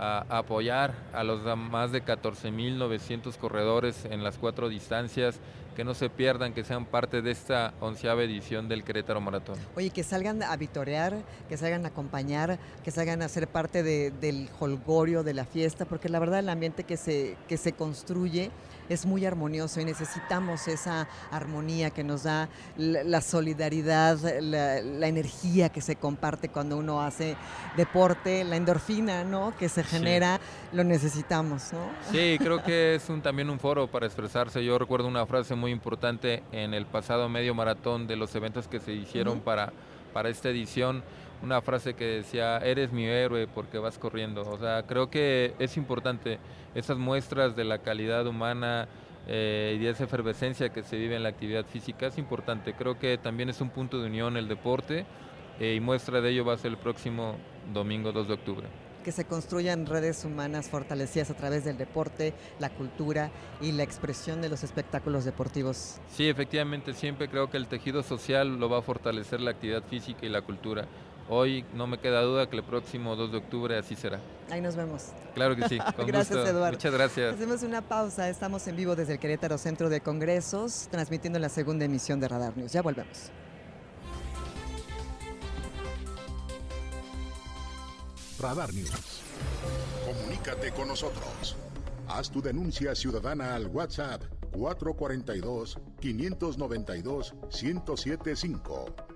a, apoyar a los más de 14.900 corredores en las cuatro distancias que no se pierdan, que sean parte de esta onceava edición del Querétaro Maratón. Oye, que salgan a vitorear, que salgan a acompañar, que salgan a ser parte de, del holgorio de la fiesta, porque la verdad el ambiente que se, que se construye es muy armonioso y necesitamos esa armonía que nos da la, solidaridad, la, energía que se comparte cuando uno hace deporte, la endorfina ¿no? que se genera, lo necesitamos. ¿no? Sí, creo que es un, también un foro para expresarse. Yo recuerdo una frase muy importante en el pasado medio maratón de los eventos que se hicieron para, para esta edición una frase que decía, eres mi héroe porque vas corriendo. O sea, creo que es importante esas muestras de la calidad humana eh, y de esa efervescencia que se vive en la actividad física. Es importante, creo que también es un punto de unión el deporte eh, y muestra de ello va a ser el próximo domingo 2 de octubre que se construyan redes humanas fortalecidas a través del deporte, la cultura y la expresión de los espectáculos deportivos. Sí, efectivamente, siempre creo que el tejido social lo va a fortalecer la actividad física y la cultura. Hoy no me queda duda que el próximo 2 de octubre así será. Ahí nos vemos. Claro que sí, con gracias, Eduardo. Muchas gracias. Hacemos una pausa. Estamos en vivo desde el Querétaro Centro de Congresos, transmitiendo la segunda emisión de Radar News. Ya volvemos. Radar News. Comunícate con nosotros. Haz tu denuncia ciudadana al WhatsApp 442 592 1075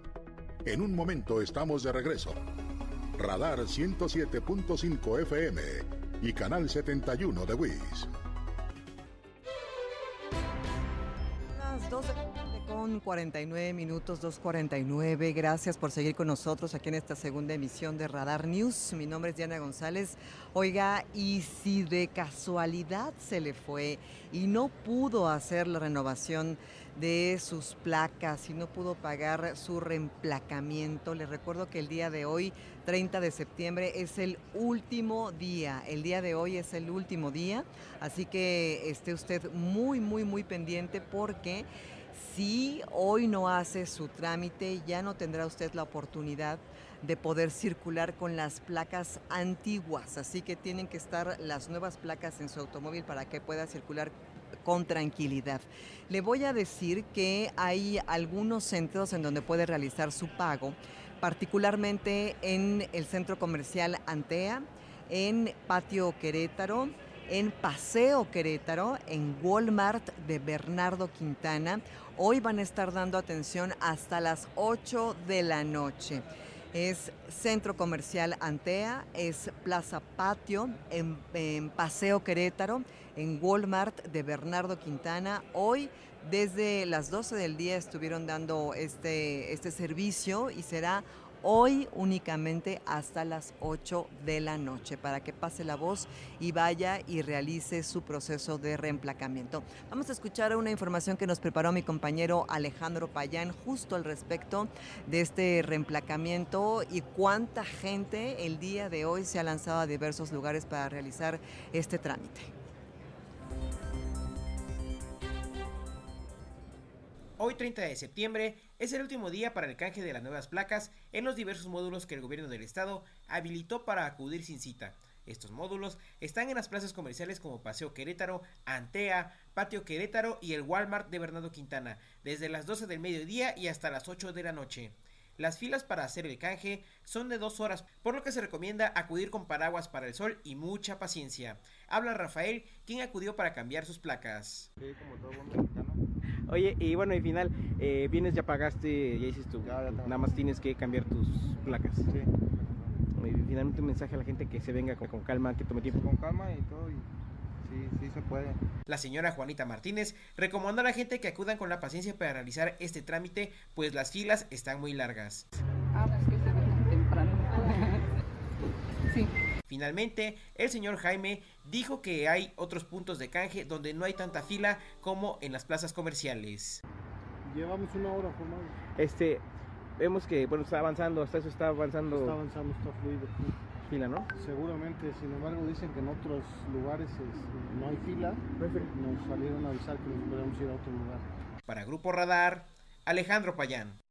en un momento estamos de regreso. Radar 107.5 FM y Canal 71 de WIS. Las 12 con 49 minutos, 2.49. Gracias por seguir con nosotros aquí en esta segunda emisión de Radar News. Mi nombre es Diana González. Oiga, y si de casualidad se le fue y no pudo hacer la renovación de sus placas y no pudo pagar su reemplacamiento. Les recuerdo que el día de hoy, 30 de septiembre, es el último día. El día de hoy es el último día, así que esté usted muy, muy, muy pendiente porque si hoy no hace su trámite, ya no tendrá usted la oportunidad de poder circular con las placas antiguas. Así que tienen que estar las nuevas placas en su automóvil para que pueda circular con tranquilidad. Le voy a decir que hay algunos centros en donde puede realizar su pago, particularmente en el centro comercial Antea, en Patio Querétaro, en Paseo Querétaro, en Walmart de Bernardo Quintana. Hoy van a estar dando atención hasta las 8 de la noche. Es Centro Comercial Antea, es Plaza Patio, en, Paseo Querétaro, en Walmart de Bernardo Quintana. Hoy desde las 12 del día estuvieron dando este, este servicio y será hoy únicamente hasta las 8 de la noche para que pase la voz y vaya y realice su proceso de reemplacamiento. Vamos a escuchar una información que nos preparó mi compañero Alejandro Payán justo al respecto de este reemplacamiento y cuánta gente el día de hoy se ha lanzado a diversos lugares para realizar este trámite. Hoy 30 de septiembre es el último día para el canje de las nuevas placas en los diversos módulos que el gobierno del estado habilitó para acudir sin cita. Estos módulos están en las plazas comerciales como Paseo Querétaro, Antea, Patio Querétaro y el Walmart de Bernardo Quintana, desde las 12 del mediodía y hasta las 8 de la noche. Las filas para hacer el canje son de dos horas, por lo que se recomienda acudir con paraguas para el sol y mucha paciencia. Habla Rafael, quien acudió para cambiar sus placas. Oye, y bueno, y final, eh, vienes, ya pagaste, ya hiciste tu. nada más tienes que cambiar tus placas. Sí. Y finalmente un mensaje a la gente que se venga con, calma, que tome tiempo. Con calma y todo. Y... Sí, sí se puede. La señora Juanita Martínez recomendó a la gente que acudan con la paciencia para realizar este trámite, pues las filas están muy largas. Ah, pues que se temprano. sí. Finalmente, el señor Jaime dijo que hay otros puntos de canje donde no hay tanta fila como en las plazas comerciales. Llevamos una hora formado. Este, vemos que bueno está avanzando, hasta eso está avanzando. Está avanzando, está fluido. Fila, ¿no? Seguramente, sin embargo dicen que en otros lugares no hay fila. Nos salieron a avisar que nos podemos ir a otro lugar. Para Grupo Radar, Alejandro Payán.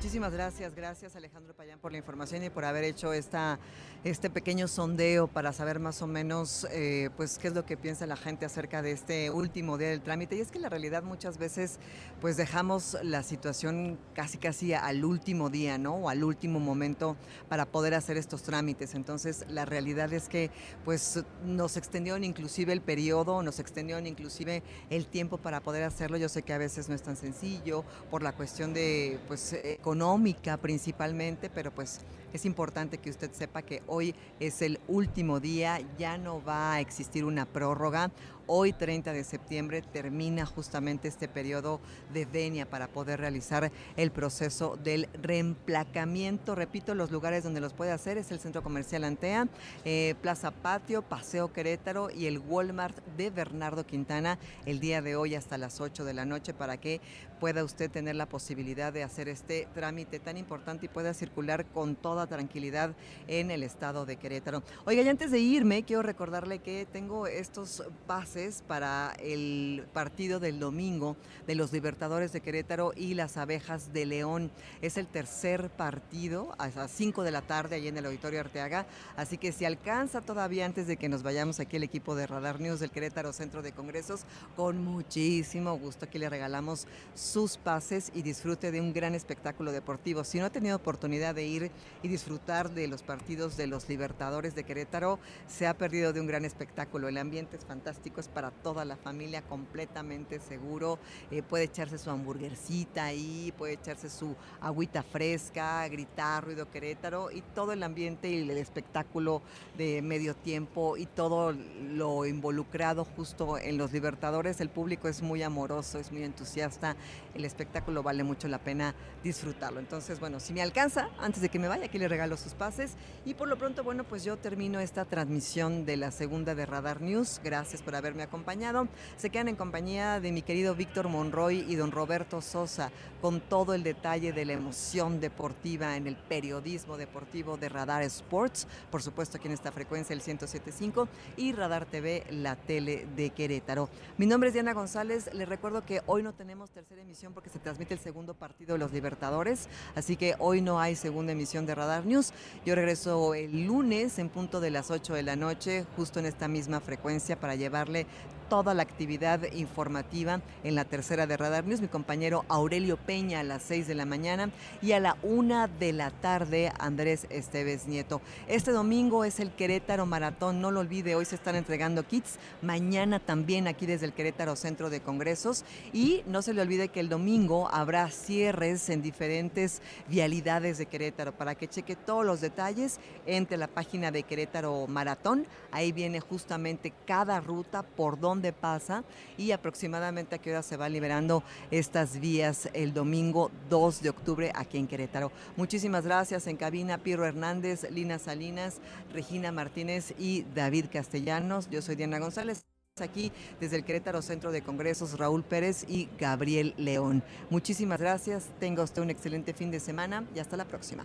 Muchísimas gracias. Gracias Alejandro Payán por la información y por haber hecho esta, este pequeño sondeo para saber más o menos eh, pues qué es lo que piensa la gente acerca de este último día del trámite. Y es que la realidad muchas veces pues dejamos la situación casi casi al último día, ¿no? O al último momento para poder hacer estos trámites. Entonces la realidad es que pues nos extendieron inclusive el periodo, nos extendieron inclusive el tiempo para poder hacerlo. Yo sé que a veces no es tan sencillo por la cuestión de pues económica principalmente, pero pues es importante que usted sepa que hoy es el último día, ya no va a existir una prórroga. Hoy, 30 de septiembre, termina justamente este periodo de venia para poder realizar el proceso del reemplacamiento. Repito, los lugares donde los puede hacer es el Centro Comercial Antea, eh, Plaza Patio, Paseo Querétaro y el Walmart de Bernardo Quintana el día de hoy hasta las 8 de la noche para que pueda usted tener la posibilidad de hacer este trámite tan importante y pueda circular con toda tranquilidad en el estado de Querétaro. Oiga, y antes de irme, quiero recordarle que tengo estos pases para el partido del domingo de los Libertadores de Querétaro y las Abejas de León. Es el tercer partido a las 5 de la tarde ahí en el Auditorio Arteaga, así que si alcanza todavía antes de que nos vayamos aquí el equipo de Radar News del Querétaro Centro de Congresos, con muchísimo gusto aquí le regalamos sus pases y disfrute de un gran espectáculo deportivo. Si no ha tenido oportunidad de ir y disfrutar de los partidos de los Libertadores de Querétaro, se ha perdido de un gran espectáculo. El ambiente es fantástico, es para toda la familia, completamente seguro. Eh, puede echarse su hamburguercita ahí, puede echarse su agüita fresca, gritar ruido Querétaro y todo el ambiente y el espectáculo de medio tiempo y todo lo involucrado justo en los Libertadores. El público es muy amoroso, es muy entusiasta. El espectáculo vale mucho la pena disfrutarlo. Entonces, bueno, si me alcanza, antes de que me vaya, aquí le regalo sus pases. Y por lo pronto, bueno, pues yo termino esta transmisión de la segunda de Radar News. Gracias por haberme acompañado. Se quedan en compañía de mi querido Víctor Monroy y don Roberto Sosa con todo el detalle de la emoción deportiva en el periodismo deportivo de Radar Sports. Por supuesto, aquí en esta frecuencia el 1075 y Radar TV, la tele de Querétaro. Mi nombre es Diana González. Les recuerdo que hoy no tenemos tercera emisión porque se transmite el segundo partido de los Libertadores. Así que hoy no hay segunda emisión de Radar News. Yo regreso el lunes en punto de las 8 de la noche, justo en esta misma frecuencia, para llevarle toda la actividad informativa en la tercera de Radar News. Mi compañero Aurelio Peña a las 6 de la mañana y a la 1 de la tarde Andrés Esteves Nieto. Este domingo es el Querétaro Maratón, no lo olvide, hoy se están entregando kits, mañana también aquí desde el Querétaro Centro de Congresos. Y no se le olvide que el domingo habrá cierres en diferentes vialidades de Querétaro. Para que cheque todos los detalles entre la página de Querétaro Maratón, ahí viene justamente cada ruta por dónde pasa y aproximadamente a qué hora se van liberando estas vías el domingo 2 de octubre aquí en Querétaro. Muchísimas gracias en cabina Piero Hernández, Lina Salinas, Regina Martínez y David Castellanos. Yo soy Diana González aquí desde el Querétaro Centro de Congresos Raúl Pérez y Gabriel León. Muchísimas gracias, tenga usted un excelente fin de semana y hasta la próxima.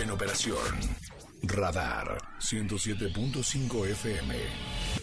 En operación Radar 107.5 FM.